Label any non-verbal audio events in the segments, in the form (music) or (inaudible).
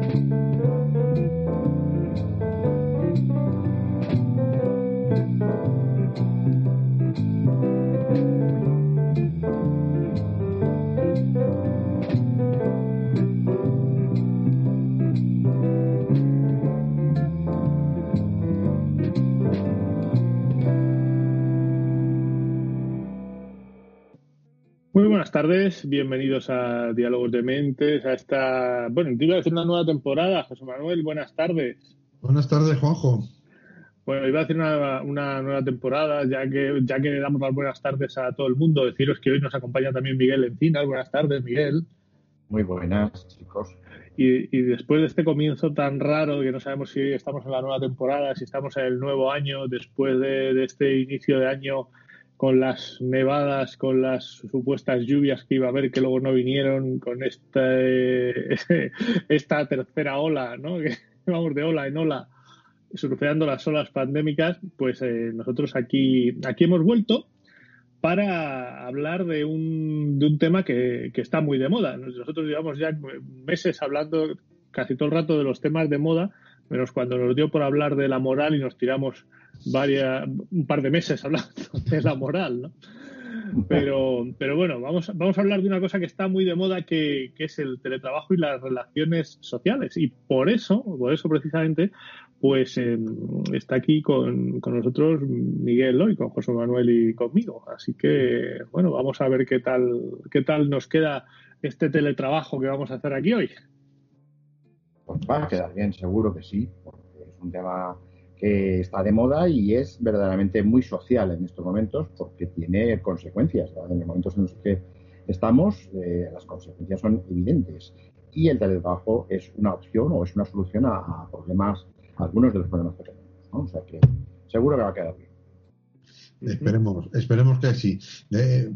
thank you tardes, bienvenidos a Diálogos de Mentes, a esta, bueno, te iba a decir una nueva temporada, José Manuel, buenas tardes. Buenas tardes, Juanjo. Bueno, iba a decir una, una, nueva temporada, ya que, ya que le damos las buenas tardes a todo el mundo, deciros que hoy nos acompaña también Miguel Encinas. Buenas tardes, Miguel. Muy buenas, chicos. Y, y, después de este comienzo tan raro, que no sabemos si estamos en la nueva temporada, si estamos en el nuevo año, después de, de este inicio de año con las nevadas, con las supuestas lluvias que iba a haber que luego no vinieron, con esta, (laughs) esta tercera ola, ¿no? (laughs) Que vamos de ola en ola, surfeando las olas pandémicas, pues eh, nosotros aquí, aquí hemos vuelto para hablar de un, de un tema que, que está muy de moda. Nosotros llevamos ya meses hablando casi todo el rato de los temas de moda, menos cuando nos dio por hablar de la moral y nos tiramos varias, un par de meses hablando (laughs) de la moral, ¿no? Pero, pero bueno, vamos, vamos a hablar de una cosa que está muy de moda, que, es el teletrabajo y las relaciones sociales. Y por eso, por eso precisamente, pues em, está aquí con, con, nosotros Miguel hoy, con José Manuel y conmigo. Así que, bueno, vamos a ver qué tal, qué tal nos queda este teletrabajo que vamos a hacer aquí hoy. Pues va a quedar bien, seguro que sí, porque es un tema está de moda y es verdaderamente muy social en estos momentos porque tiene consecuencias. En los momentos en los que estamos, eh, las consecuencias son evidentes. Y el teletrabajo es una opción o es una solución a, problemas, algunos de los problemas que tenemos. O sea que seguro que va a quedar bien. Esperemos, esperemos que sí. Eh,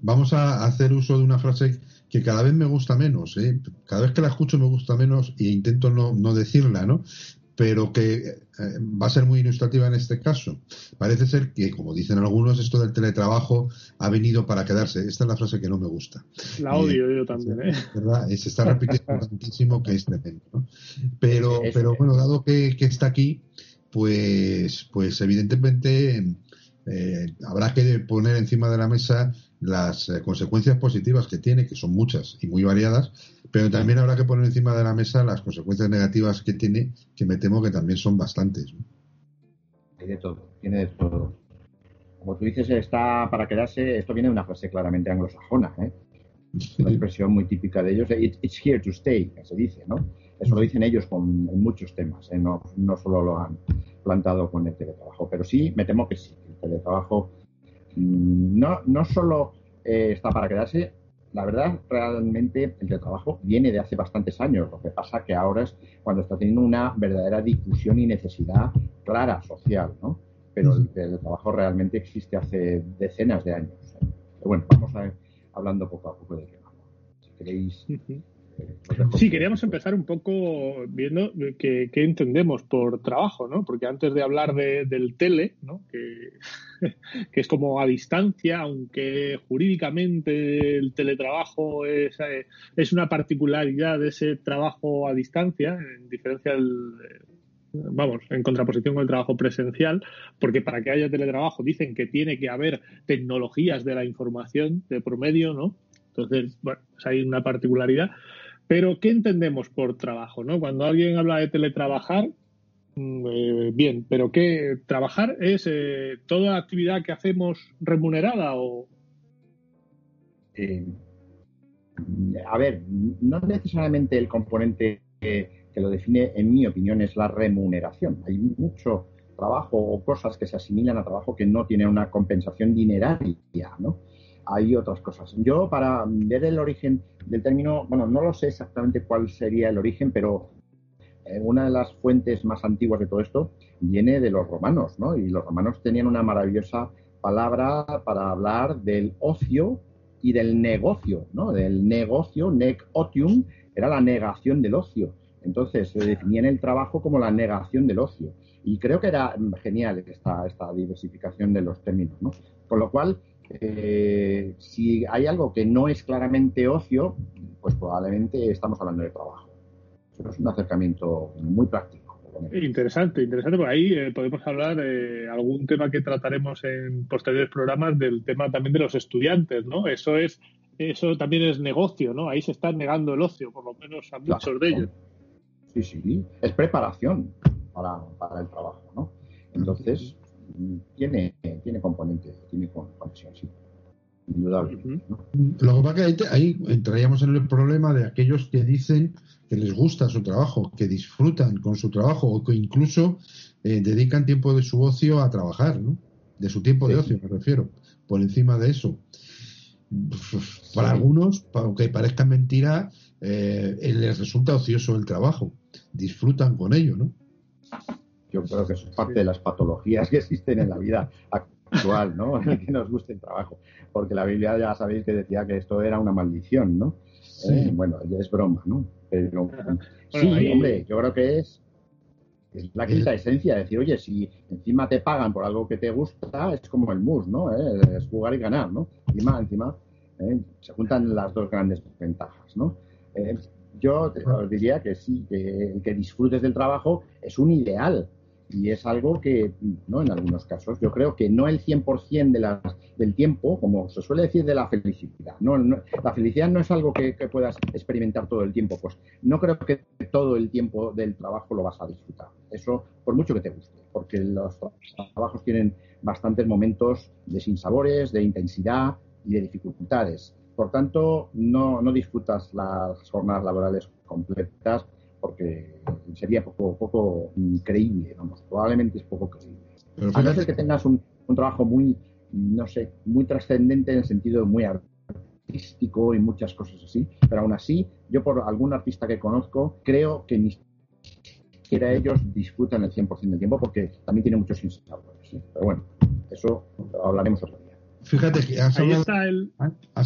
vamos a hacer uso de una frase que cada vez me gusta menos. ¿eh? Cada vez que la escucho me gusta menos e intento no, no decirla, ¿no? Pero que eh, va a ser muy ilustrativa en este caso. Parece ser que, como dicen algunos, esto del teletrabajo ha venido para quedarse. Esta es la frase que no me gusta. La odio yo también, ¿eh? ¿verdad? Se está repitiendo tantísimo que es tremendo. ¿no? Pero, pero bueno, dado que, está aquí, pues, pues evidentemente eh, habrá que poner encima de la mesa las eh, consecuencias positivas que tiene, que son muchas y muy variadas, pero también habrá que poner encima de la mesa las consecuencias negativas que tiene, que me temo que también son bastantes. Hay de todo, tiene de todo. Como tú dices, está para quedarse, esto viene de una frase claramente anglosajona, ¿eh? (laughs) una expresión muy típica de ellos, it's here to stay, que se dice, ¿no? Eso lo dicen ellos con, en muchos temas, ¿eh? no, no solo lo han plantado con el teletrabajo, pero sí, me temo que sí, el teletrabajo no, no solo eh, está para quedarse, la verdad, realmente el teletrabajo viene de hace bastantes años. Lo que pasa que ahora es cuando está teniendo una verdadera difusión y necesidad clara social, ¿no? Pero el teletrabajo realmente existe hace decenas de años. Pero bueno, vamos a ir hablando poco a poco de qué Si queréis Sí, queríamos empezar un poco viendo qué, entendemos por trabajo, ¿no? Porque antes de hablar del tele, ¿no? (laughs) Que, es como a distancia, aunque jurídicamente el teletrabajo es, es una particularidad de ese trabajo a distancia, en diferencia del, vamos, en contraposición con el trabajo presencial, porque para que haya teletrabajo dicen que tiene que haber tecnologías de la información de promedio, ¿no? Entonces, bueno, pues hay una particularidad. Pero, ¿qué entendemos por trabajo? ¿no? Cuando alguien habla de teletrabajar, mm, eh, bien, pero ¿qué trabajar es eh, toda actividad que hacemos remunerada o eh, a ver, no necesariamente el componente que, que, lo define, en mi opinión, es la remuneración. Hay mucho trabajo o cosas que se asimilan a trabajo que no tienen una compensación dineraria, ¿no? Hay otras cosas. Yo, para ver el origen del término, bueno, no lo sé exactamente cuál sería el origen, pero eh, una de las fuentes más antiguas de todo esto viene de los romanos, ¿no? Y los romanos tenían una maravillosa palabra para hablar del ocio y del negocio, ¿no? Del negocio, nec otium, era la negación del ocio. Entonces se definían el trabajo como la negación del ocio. Y creo que era genial esta, esta diversificación de los términos, ¿no? Con lo cual, eh, si hay algo que no es claramente ocio, pues probablemente estamos hablando de trabajo. Eso es un acercamiento muy práctico. Interesante, interesante, porque ahí eh, podemos hablar de algún tema que trataremos en posteriores programas del tema también de los estudiantes, ¿no? Eso es, eso también es negocio, ¿no? Ahí se está negando el ocio, por lo menos a muchos de ellos. Sí, sí, es preparación para, para el trabajo, ¿no? Entonces, tiene, tiene componente, tiene conexión, sí. Indudable. Lo que pasa es que ahí, entraríamos en el problema de aquellos que dicen que les gusta su trabajo, que disfrutan con su trabajo o que incluso eh, dedican tiempo de su ocio a trabajar, ¿no? De su tiempo de ocio, me refiero, por encima de eso. Para algunos, aunque parezca mentira, eh, les resulta ocioso el trabajo. Disfrutan con ello, ¿no? Yo creo que eso es parte de las patologías que existen en la vida actual, ¿no? (laughs) que nos guste el trabajo. Porque la Biblia ya sabéis que decía que esto era una maldición, ¿no? Eh, bueno, ya es broma, ¿no? Pero sí, hombre, yo creo que es, es la esencia. Decir, oye, si encima te pagan por algo que te gusta, es como el mus, ¿no? Eh, es jugar y ganar, ¿no? Encima, encima, eh, se juntan las dos grandes ventajas, ¿no? yo os diría que sí, que, que disfrutes del trabajo es un ideal, y es algo que, ¿no? En algunos casos, yo creo que no el 100% de del tiempo, como se suele decir de la felicidad. No, la felicidad no es algo que, puedas experimentar todo el tiempo. Pues no creo que todo el tiempo del trabajo lo vas a disfrutar. Eso, por mucho que te guste, porque los trabajos tienen bastantes momentos de sinsabores, de intensidad y de dificultades. Por tanto, no, no disfrutas las jornadas laborales completas porque sería poco, poco creíble, vamos, probablemente es poco creíble. a no ser que tengas un, trabajo muy, no sé, muy trascendente en el sentido muy artístico y muchas cosas así, pero aún así, yo por algún artista que conozco, creo que ni siquiera ellos disfrutan el 100% del tiempo porque también tiene muchos insatisfactores. Pero bueno, eso hablaremos otro día. Fíjate que has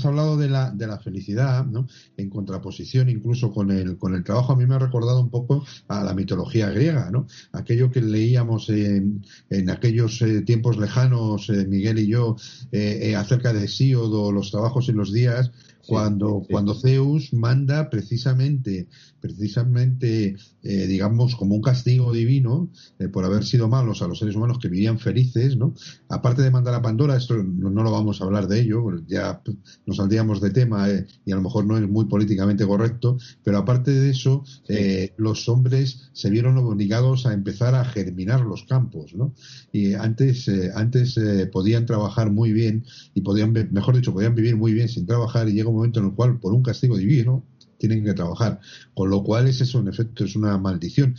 hablado, de, la, de la felicidad, ¿no? En contraposición incluso con el, con el trabajo. A mí me ha recordado un poco a la mitología griega, ¿no? Aquello que leíamos en, en aquellos eh, tiempos lejanos, eh, Miguel y yo, eh, acerca de Síodo, los trabajos y los días, cuando, cuando Zeus manda precisamente, precisamente, eh, digamos, como un castigo divino eh, por haber sido malos a los seres humanos que vivían felices, ¿no? Aparte de mandar a Pandora, esto no, lo vamos a hablar de ello, ya nos saldríamos de tema eh, y a lo mejor no es muy políticamente correcto, pero aparte de eso, los hombres se vieron obligados a empezar a germinar los campos, ¿no? Y antes, antes podían trabajar muy bien y podían, mejor dicho, podían vivir muy bien sin trabajar y llegó momento en el cual, por un castigo divino, tienen que trabajar. Con lo cual es eso, en efecto, es una maldición.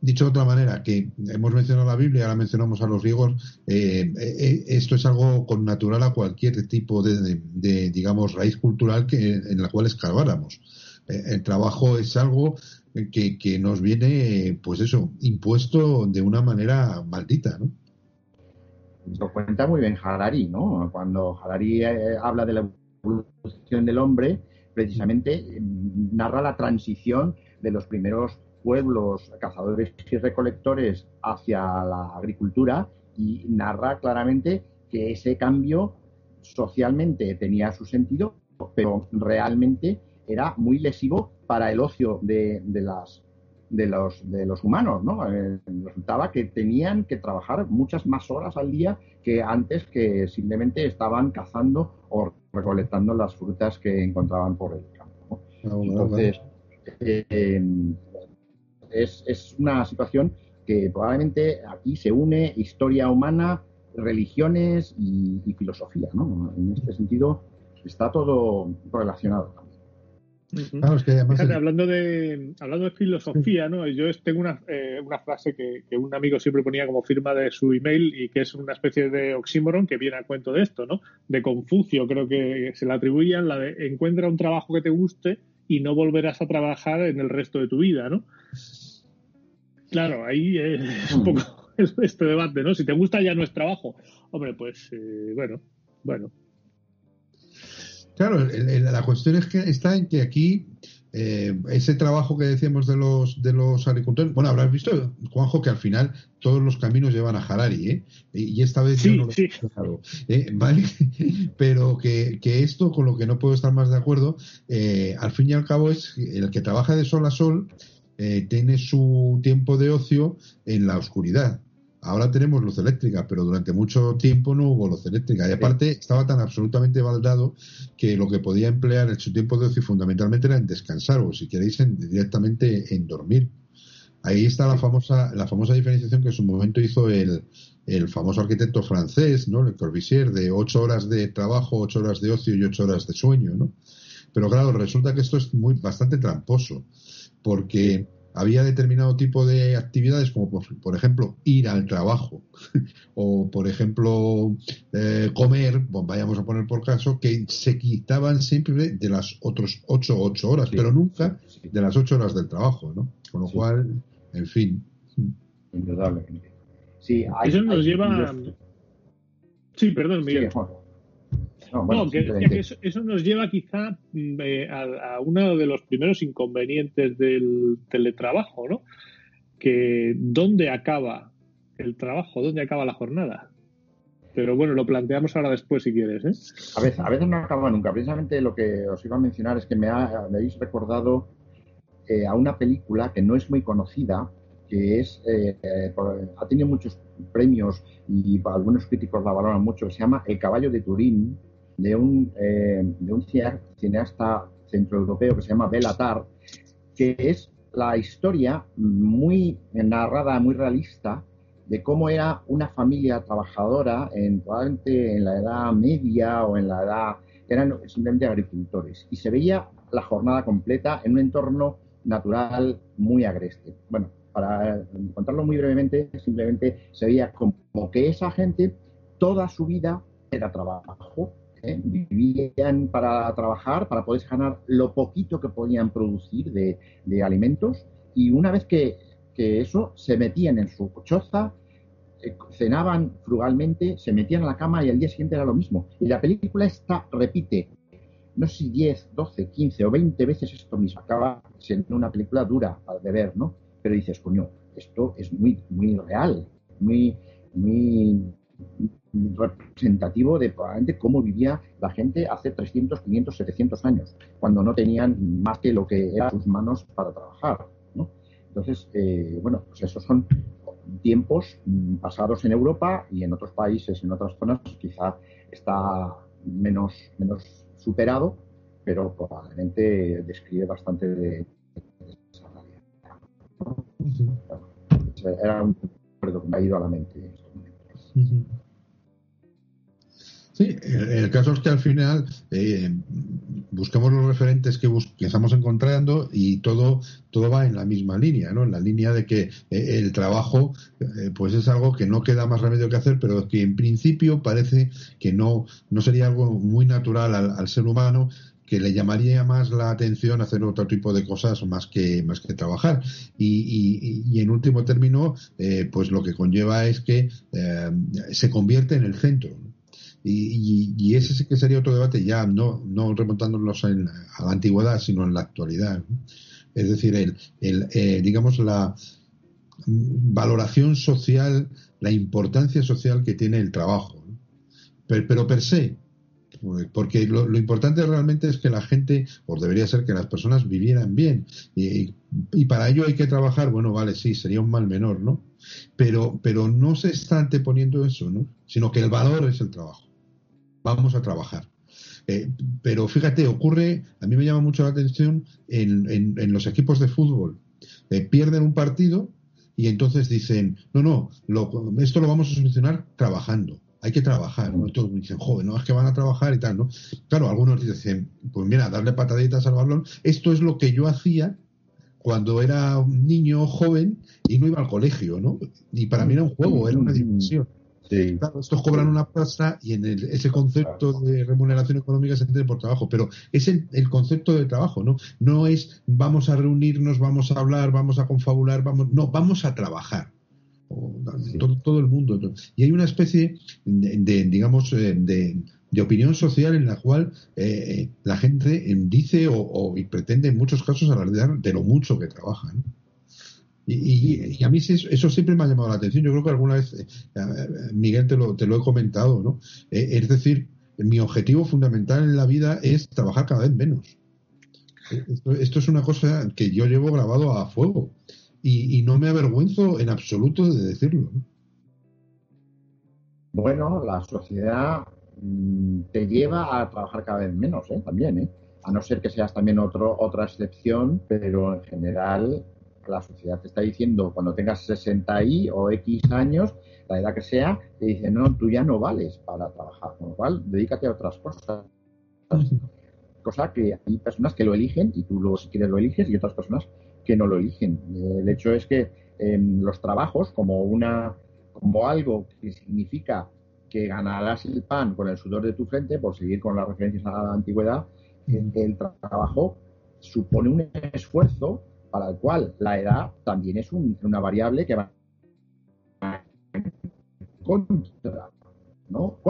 Dicho de otra manera, que hemos mencionado la Biblia, ahora mencionamos a los griegos, eh, eh, esto es algo con natural a cualquier tipo de, digamos, raíz cultural que, en la cual escarbáramos. Eh, el trabajo es algo que, que, nos viene, pues eso, impuesto de una manera maldita, ¿no? Lo cuenta muy bien Harari, ¿no? Cuando Harari habla de la evolución del hombre, precisamente mm, narra la transición de los primeros pueblos cazadores y recolectores hacia la agricultura y narra claramente que ese cambio socialmente tenía su sentido, pero realmente era muy lesivo para el ocio de, las de los, de los humanos, ¿no? Eh, resultaba que tenían que trabajar muchas más horas al día que antes que simplemente estaban cazando o recolectando las frutas que encontraban por el campo. Ah, Entonces, eh, es, es, una situación que probablemente aquí se une historia humana, religiones y, y filosofía. ¿no? En este sentido, está todo relacionado hablando de hablando de filosofía, ¿no? Yo tengo una, eh, una frase que, un amigo siempre ponía como firma de su email y que es una especie de oxímoron que viene a cuento de esto, ¿no? De Confucio, creo que se la atribuían la de encuentra un trabajo que te guste y no volverás a trabajar en el resto de tu vida, ¿no? Claro, ahí es un poco (laughs) este debate, ¿no? Si te gusta ya no es trabajo. Hombre, pues eh, bueno, bueno, Claro, la cuestión es que está en que aquí eh, ese trabajo que decíamos de los de los agricultores, bueno, habrás visto, Juanjo, que al final todos los caminos llevan a Harari, ¿eh? Y esta vez yo no lo he pensado, ¿eh? (laughs) ¿vale? Pero que, que, esto, con lo que no puedo estar más de acuerdo, eh, al fin y al cabo es el que trabaja de sol a sol, eh, tiene su tiempo de ocio en la oscuridad. Ahora tenemos luz eléctrica, pero durante mucho tiempo no hubo luz eléctrica. Y aparte estaba tan absolutamente baldado que lo que podía emplear en su tiempo de ocio fundamentalmente era en descansar o, si queréis, directamente en dormir. Ahí está la famosa, la famosa diferenciación que en su momento hizo el, el famoso arquitecto francés, ¿no? Le Corbusier, de ocho horas de trabajo, ocho horas de ocio y ocho horas de sueño, ¿no? Pero claro, resulta que esto es muy bastante tramposo, porque había determinado tipo de actividades, como por, ejemplo ir al trabajo, (laughs) o por ejemplo eh, comer, vayamos a poner por caso, que se quitaban siempre de las otras ocho, ocho horas, pero nunca de las ocho horas del trabajo, ¿no? Con lo cual, en fin. Indudablemente. Sí, eso nos lleva. Sí, perdón, Miguel. No, que, eso, nos lleva quizá mm, eh, a, uno de los primeros inconvenientes del teletrabajo, ¿no? Que dónde acaba el trabajo, dónde acaba la jornada. Pero bueno, lo planteamos ahora después si quieres. ¿eh? A, veces, a veces no acaba nunca. Precisamente lo que os iba a mencionar es que me, habéis recordado eh, a una película que no es muy conocida, que es eh, ha tenido muchos premios y algunos críticos la valoran mucho, se llama El caballo de Turín, de un, eh, de un cineasta centroeuropeo que se llama Belatar, que es la historia muy narrada, muy realista, de cómo era una familia trabajadora, en, en la edad media o en la edad, eran simplemente agricultores, y se veía la jornada completa en un entorno natural muy agreste. Bueno, para contarlo muy brevemente, simplemente se veía como que esa gente toda su vida era trabajo, ¿eh? vivían para trabajar, para poder ganar lo poquito que podían producir de, alimentos y una vez que, eso se metían en su choza, eh, cenaban frugalmente, se metían a la cama y al día siguiente era lo mismo. Y la película esta repite, no sé si 10, 12, 15 o 20 veces esto mismo. Acaba siendo una película dura de ver, ¿no? Pero dices, coño, esto es muy, muy real, muy, muy representativo de probablemente cómo vivía la gente hace 300, 500, 700 años, cuando no tenían más que lo que eran sus manos para trabajar. ¿no? Entonces, eh, bueno, pues esos son tiempos mm, pasados en Europa y en otros países, en otras zonas, pues quizá está menos, menos superado, pero probablemente describe bastante de, esa realidad. Era un recuerdo que me ha ido a la mente. Sí, el, caso es que al final eh, buscamos los referentes que, estamos encontrando y todo, todo va en la misma línea, ¿no? En la línea de que eh, el trabajo, eh, pues es algo que no queda más remedio que hacer, pero que en principio parece que no, no sería algo muy natural al, ser humano que le llamaría más la atención hacer otro tipo de cosas más que más que trabajar y, y, en último término pues lo que conlleva es que se convierte en el centro y, ese sí que sería otro debate ya, no, no remontándonos a la antigüedad, sino en la actualidad. Es decir, el, el eh, digamos, la valoración social, la importancia social que tiene el trabajo. Pero, per se, porque lo, importante realmente es que la gente, o debería ser que las personas vivieran bien. Y, y, para ello hay que trabajar, bueno, vale, sí, sería un mal menor, ¿no? Pero, pero no se está anteponiendo eso, ¿no? Sino que el valor es el trabajo vamos a trabajar. Eh, pero fíjate, ocurre, a mí me llama mucho la atención en, en, los equipos de fútbol. Eh, pierden un partido y entonces dicen, no, no, esto lo vamos a solucionar trabajando. Hay que trabajar, ¿no? Todos dicen, joder, no es que van a trabajar y tal, ¿no? Claro, algunos dicen, pues mira, darle pataditas al balón. Esto es lo que yo hacía cuando era un niño joven y no iba al colegio, ¿no? Y para mí era un juego, era una dimensión estos cobran una pasta y en ese concepto de remuneración económica se entiende por trabajo, pero es el, concepto de trabajo, ¿no? No es vamos a reunirnos, vamos a hablar, vamos a confabular, vamos, no, vamos a trabajar. todo, el mundo. Y hay una especie de, digamos, eh, de, opinión social en la cual eh, la gente dice o, pretende en muchos casos alardear de lo mucho que trabaja. ¿no? Y, a mí eso siempre me ha llamado la atención. Yo creo que alguna vez, eh, Miguel, te lo, te lo he comentado, ¿no? Eh, es decir, mi objetivo fundamental en la vida es trabajar cada vez menos. Esto, es una cosa que yo llevo grabado a fuego y, no me avergüenzo en absoluto de decirlo. Bueno, la sociedad mm, te lleva a trabajar cada vez menos, ¿eh? también, ¿eh? a no ser que seas también otro, otra excepción, pero en general la sociedad te está diciendo cuando tengas 60 y o X años, la edad que sea, te dice, no, tú ya no vales para trabajar, con lo cual dedícate a otras cosas. Cosa que hay personas que lo eligen y tú lo, si quieres lo eliges y otras personas que no lo eligen. El hecho es que em, los trabajos como una como algo que significa que ganarás el pan con el sudor de tu frente, por seguir con las referencias a la antigüedad, el trabajo supone un esfuerzo para el cual la edad también es una variable que va contra, ¿no?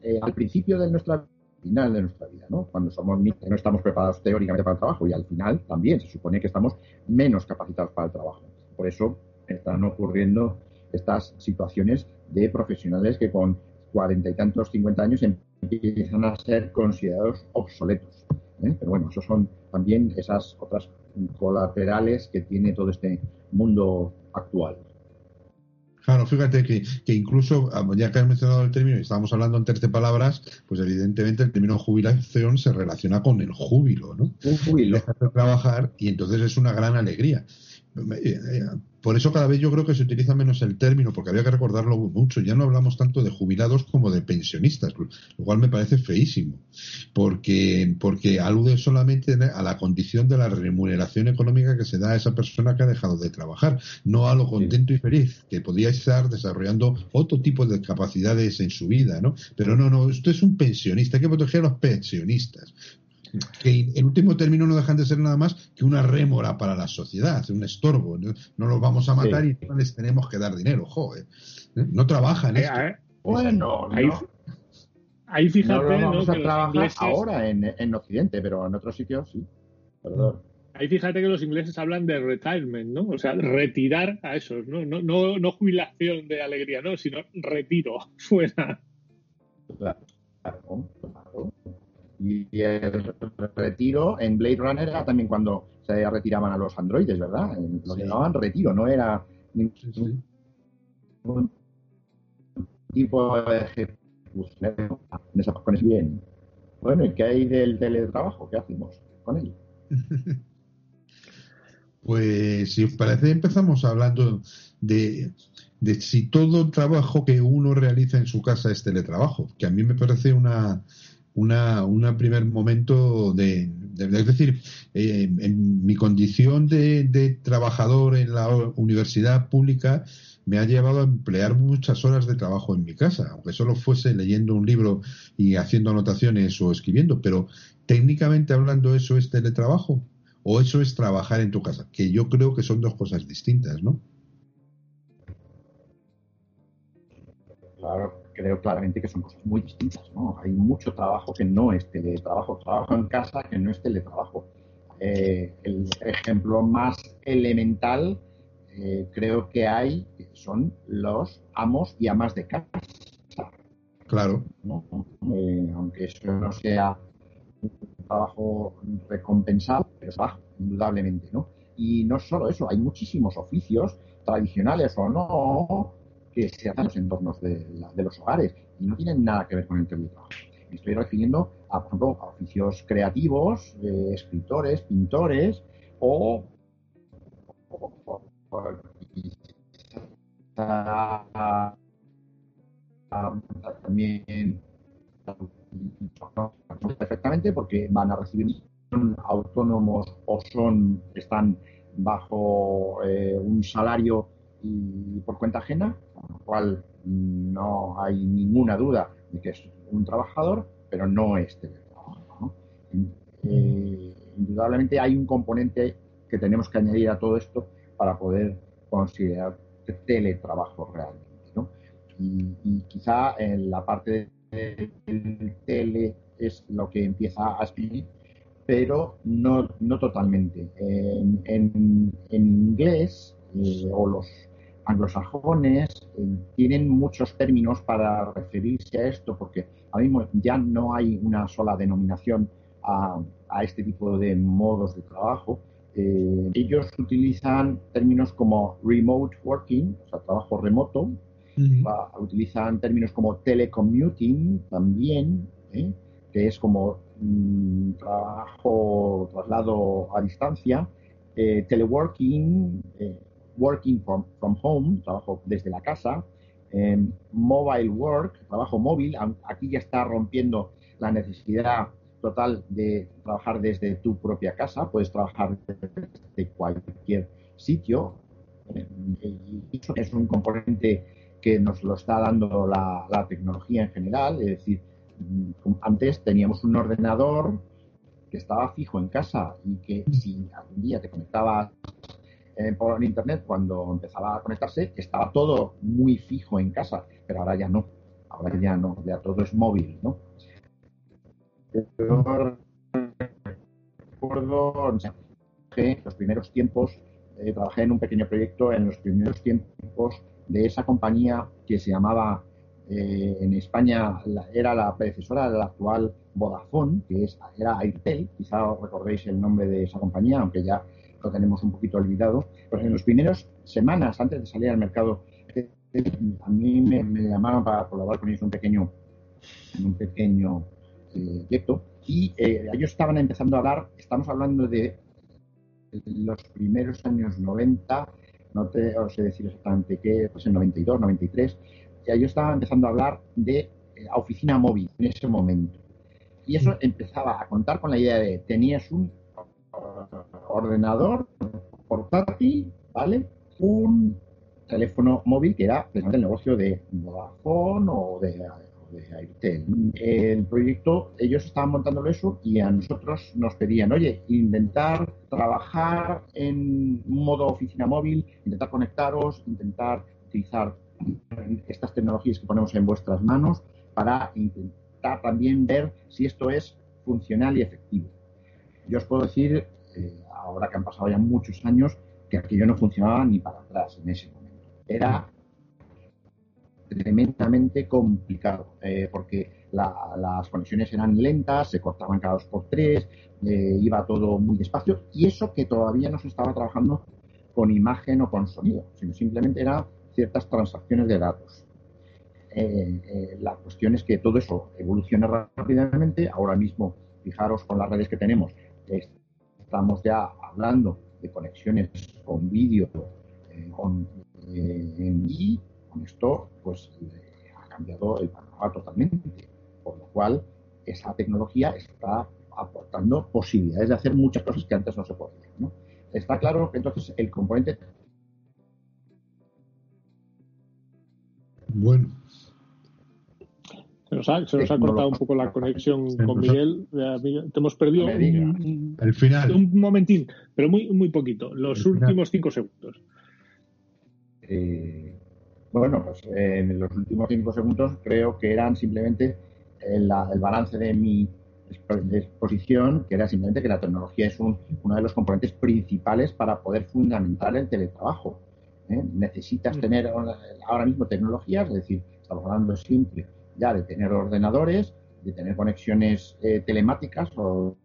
Eh, al principio de nuestra final de nuestra vida, ¿no? Cuando somos no estamos preparados teóricamente para el trabajo y al final también se supone que estamos menos capacitados para el trabajo. Por eso están ocurriendo estas situaciones de profesionales que con cuarenta y tantos, cincuenta años empiezan a ser considerados obsoletos. ¿eh? Pero bueno, esos son también esas otras colaterales que tiene todo este mundo actual. Claro, fíjate que, que, incluso, ya que has mencionado el término y estábamos hablando antes de palabras, pues evidentemente el término jubilación se relaciona con el júbilo, ¿no? Un júbilo. Dejas de trabajar y entonces es una gran alegría. Eh, eh, por eso cada vez yo creo que se utiliza menos el término, porque había que recordarlo mucho. Ya no hablamos tanto de jubilados como de pensionistas, lo cual me parece feísimo, porque, porque alude solamente a la condición de la remuneración económica que se da a esa persona que ha dejado de trabajar, no a lo contento y feliz, que podía estar desarrollando otro tipo de capacidades en su vida, ¿no? Pero no, no, esto es un pensionista, hay que proteger a los pensionistas que en último término no dejan de ser nada más que una rémora para la sociedad, un estorbo. No, los vamos a matar y no les tenemos que dar dinero, joder. No trabajan. Eh, eh, bueno, ahí, ahí fíjate. No, vamos a trabajar ahora en, en, Occidente, pero en otros sitios sí. Perdón. Ahí fíjate que los ingleses hablan de retirement, ¿no? O sea, retirar a esos, ¿no? No, no, no jubilación de alegría, no, sino retiro (laughs) fuera. Claro, claro. Y el retiro en Blade Runner era también cuando se retiraban a los androides, ¿verdad? Lo llamaban retiro, no era ningún tipo de ejecución. Con bien. Bueno, ¿y qué hay del teletrabajo? ¿Qué hacemos con él? (laughs) Pues si os parece empezamos hablando de, de si todo el trabajo que uno realiza en su casa es teletrabajo, que a mí me parece una, una, un primer momento de, es decir, eh, en mi condición de, trabajador en la universidad pública me ha llevado a emplear muchas horas de trabajo en mi casa, aunque solo fuese leyendo un libro y haciendo anotaciones o escribiendo, pero técnicamente hablando eso es teletrabajo o eso es trabajar en tu casa, que yo creo que son dos cosas distintas, ¿no? Claro, creo claramente que son cosas muy distintas. ¿no? Hay mucho trabajo que no es teletrabajo, trabajo en casa que no es teletrabajo. Eh, el ejemplo más elemental eh, creo que hay son los amos y amas de casa. Claro. Eh, aunque eso no sea un trabajo recompensado, pero es bajo, indudablemente. ¿no? Y no solo eso, hay muchísimos oficios tradicionales o no que se hacen en los entornos de, los hogares y no tienen nada que ver con el teletrabajo. Me estoy refiriendo a, por ejemplo, oficios creativos, escritores, pintores o, también perfectamente porque van a recibir autónomos o son están bajo eh, un salario y por cuenta ajena, con lo cual no hay ninguna duda de que es un trabajador, pero no es teletrabajo. Eh, indudablemente hay un componente que tenemos que añadir a todo esto para poder considerar teletrabajo realmente. Y, quizá en la parte del tele es lo que empieza a escribir, pero no, no totalmente. En, en, en inglés eh, o los anglosajones eh, tienen muchos términos para referirse a esto, porque ahora mismo ya no hay una sola denominación a, este tipo de modos de trabajo. Eh, ellos utilizan términos como remote working, o sea, trabajo remoto, utilizan términos como telecommuting también, ¿eh? que es como mm, trabajo, traslado a distancia, eh, teleworking, working from, from, home, trabajo desde la casa, mobile work, trabajo móvil, aquí ya está rompiendo la necesidad total de trabajar desde tu propia casa, puedes trabajar desde cualquier sitio. Y eso es un componente que nos lo está dando la, tecnología en general, es decir, antes teníamos un ordenador que estaba fijo en casa y que si algún día te conectabas eh, por internet cuando empezaba a conectarse, estaba todo muy fijo en casa, pero ahora ya no, ahora ya no, ya todo es móvil, ¿no? Yo recuerdo que los primeros tiempos, eh, trabajé en un pequeño proyecto en los primeros tiempos de esa compañía que se llamaba eh, en España era la predecesora de la actual Vodafone, que es, era Airtel, quizá recordéis el nombre de esa compañía, aunque ya lo tenemos un poquito olvidado. Pues en las primeras semanas antes de salir al mercado, eh, a mí me, llamaron para colaborar con ellos un pequeño, un pequeño proyecto y eh, ellos estaban empezando a hablar, estamos hablando de los primeros años 90, no te sé decir exactamente qué, pues en 92, 93, ya ellos estaban empezando a hablar de eh, oficina móvil en ese momento. Y eso empezaba a contar con la idea de tenías un ordenador portátil, ¿vale? Un teléfono móvil que era precisamente el negocio de Vodafone o de el proyecto, ellos estaban montándolo eso y a nosotros nos pedían, oye, intentar trabajar en modo oficina móvil, intentar conectaros, intentar utilizar estas tecnologías que ponemos en vuestras manos para intentar también ver si esto es funcional y efectivo. Yo os puedo decir, eh, ahora que han pasado ya muchos años, que aquello no funcionaba ni para atrás en ese momento. Era tremendamente complicado, eh, porque las conexiones eran lentas, se cortaban cada dos por tres, eh, iba todo muy despacio, y eso que todavía no se estaba trabajando con imagen o con sonido, sino simplemente eran ciertas transacciones de datos. Eh, la cuestión es que todo eso evoluciona rápidamente. Ahora mismo, fijaros con las redes que tenemos, estamos ya hablando de conexiones con vídeo, con, y esto pues ha cambiado el panorama totalmente, por lo cual esa tecnología está aportando posibilidades de hacer muchas cosas que antes no se podían. Está claro entonces el componente... Bueno. Se nos ha, se nos ha cortado un poco la conexión con Miguel. Te hemos perdido un, el final. un momentín, pero muy, muy poquito, los últimos cinco segundos. Eh, bueno, pues en los últimos cinco segundos creo que eran simplemente el, balance de mi exposición, que era simplemente que la tecnología es uno de los componentes principales para poder fundamentar el teletrabajo. ¿eh? Necesitas mm. tener ahora mismo tecnologías, es decir, estamos hablando siempre ya de tener ordenadores, de tener conexiones eh, telemáticas o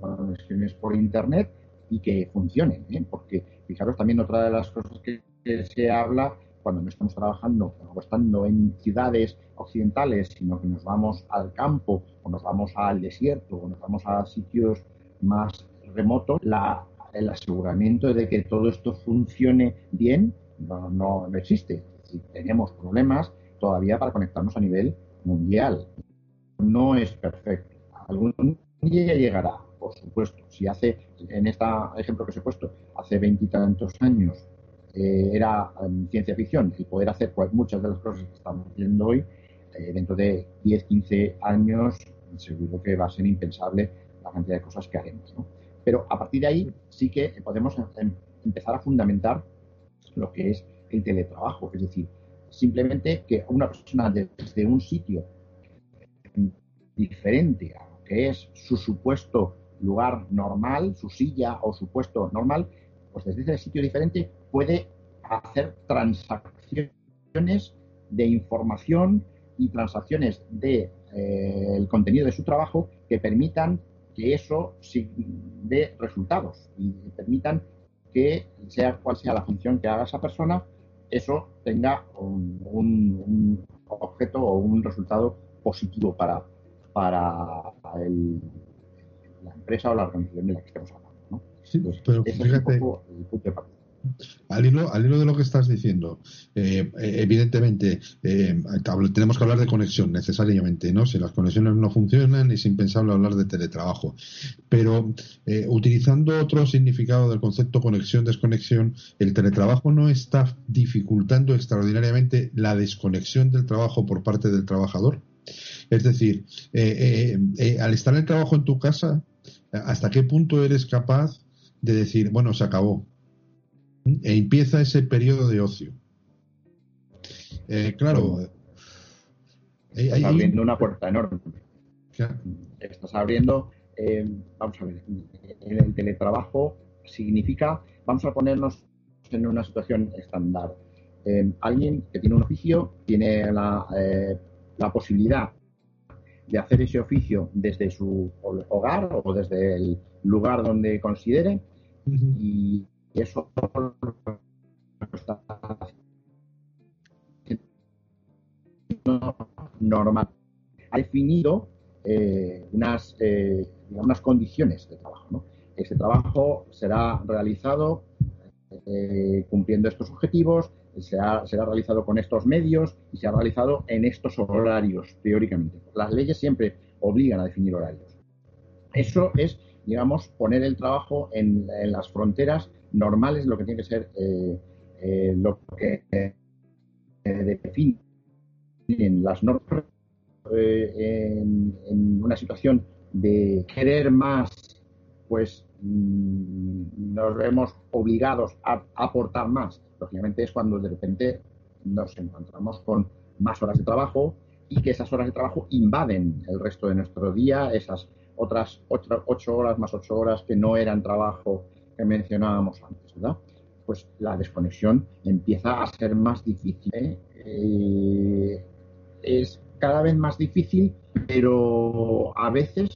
conexiones por Internet y que funcionen. ¿eh? Porque fijaros también otra de las cosas que se habla cuando no estamos trabajando o estando en ciudades occidentales, sino que nos vamos al campo o nos vamos al desierto o nos vamos a sitios más remotos, el aseguramiento de que todo esto funcione bien no, no, existe. Si tenemos problemas todavía para conectarnos a nivel mundial. No es perfecto. Algún día llegará, por supuesto. Si hace, en este ejemplo que os he puesto, hace veintitantos años eh, era em, ciencia ficción y poder hacer muchas de las cosas que estamos viendo hoy, eh, dentro de 10, 15 años, seguro que va a ser impensable la cantidad de cosas que haremos. Pero a partir de ahí sí que podemos em, empezar a fundamentar lo que es el teletrabajo, es decir, simplemente que una persona desde un sitio diferente a lo que es su supuesto lugar normal, su silla o su puesto normal, pues desde ese sitio diferente puede hacer transacciones de información y transacciones de eh, contenido de su trabajo que permitan que eso dé resultados y permitan que, sea cual sea la función que haga esa persona, eso tenga un, objeto o un resultado positivo para, para la empresa o la organización de la que estemos hablando. ¿no? Sí, pero fíjate, el punto de partida. Al hilo, de lo que estás diciendo, eh, evidentemente eh, tenemos que hablar de conexión necesariamente, ¿no? Si las conexiones no funcionan es impensable hablar de teletrabajo. Pero eh, utilizando otro significado del concepto conexión-desconexión, el teletrabajo no está dificultando extraordinariamente la desconexión del trabajo por parte del trabajador. Es decir, al estar el trabajo en tu casa, ¿hasta qué punto eres capaz de decir, bueno, se acabó? E empieza ese periodo de ocio. Eh, claro. Estás abriendo una puerta enorme. Estás abriendo, eh, vamos a ver, el teletrabajo significa, vamos a ponernos en una situación estándar. Eh, alguien que tiene un oficio tiene la, la posibilidad de hacer ese oficio desde su hogar o desde el lugar donde considere y eso normal. Ha definido eh, unas, eh, unas condiciones de trabajo. ¿no? Ese trabajo será realizado eh, cumpliendo estos objetivos, será, será realizado con estos medios y será realizado en estos horarios, teóricamente. Las leyes siempre obligan a definir horarios. Eso es, digamos, poner el trabajo en las fronteras normales, lo que tiene que ser lo que define en las normas eh, en, una situación de querer más, pues mm, nos vemos obligados a aportar más. Lógicamente es cuando de repente nos encontramos con más horas de trabajo y que esas horas de trabajo invaden el resto de nuestro día, esas otras ocho, horas más ocho horas que no eran trabajo que mencionábamos antes, ¿verdad? Pues la desconexión empieza a ser más difícil. ¿eh? Eh, es cada vez más difícil, pero a veces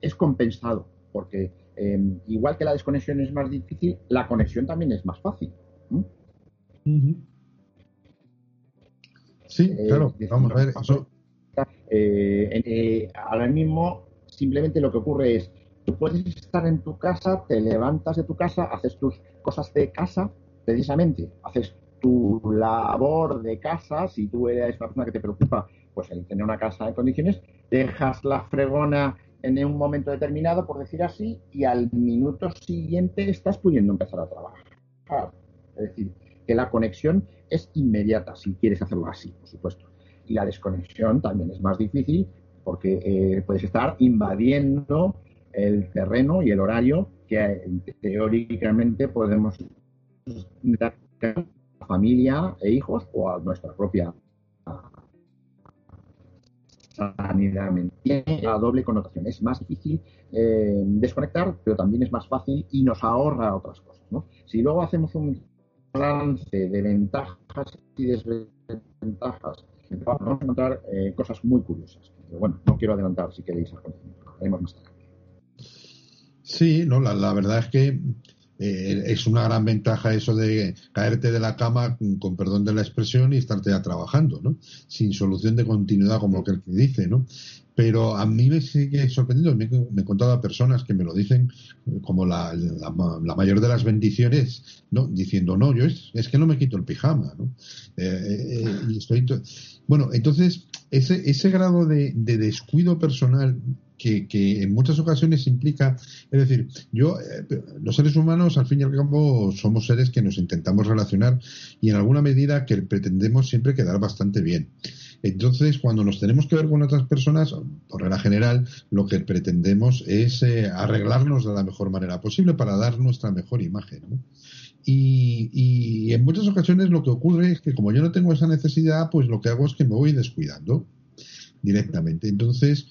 es compensado, porque em, igual que la desconexión es más difícil, la conexión también es más fácil. Sí, eh, claro, vamos a ver. Eh, ahora mismo simplemente lo que ocurre es, puedes estar en tu casa, te levantas de tu casa, haces tus cosas de casa, precisamente, haces tu labor de casa, si tú eres una persona que te preocupa, pues el tener una casa en condiciones, dejas la fregona en un momento determinado, por decir así, y al minuto siguiente estás pudiendo empezar a trabajar. Es decir, que la conexión es inmediata, si quieres hacerlo así, por supuesto. Y la desconexión también es más difícil porque eh, puedes estar invadiendo el terreno y el horario que teóricamente podemos dar familia e hijos o a nuestra propia sanidad mental. La doble connotación. Es más difícil eh, desconectar, pero también es más fácil y nos ahorra otras cosas. Si luego hacemos un balance de ventajas y desventajas, vamos a encontrar eh, cosas muy curiosas. Pero bueno, no quiero adelantar si queréis haremos más. Sí, no, la verdad es que eh, es una gran ventaja eso de caerte de la cama, con perdón de la expresión, y estarte ya trabajando, ¿no? Sin solución de continuidad, como el que dice, ¿no? Pero a mí me sigue sorprendiendo, me, me he contado a personas que me lo dicen como la, la, mayor de las bendiciones, ¿no? Diciendo, no, yo es, es que no me quito el pijama, ¿no? Eh, eh, y estoy bueno, entonces, ese, ese grado de, de descuido personal que, en muchas ocasiones implica, es decir, yo, eh, los seres humanos al fin y al cabo somos seres que nos intentamos relacionar y en alguna medida que pretendemos siempre quedar bastante bien. Entonces, cuando nos tenemos que ver con otras personas, por regla general, lo que pretendemos es eh, arreglarnos de la mejor manera posible para dar nuestra mejor imagen. Y, en muchas ocasiones lo que ocurre es que como yo no tengo esa necesidad, pues lo que hago es que me voy descuidando directamente. Entonces,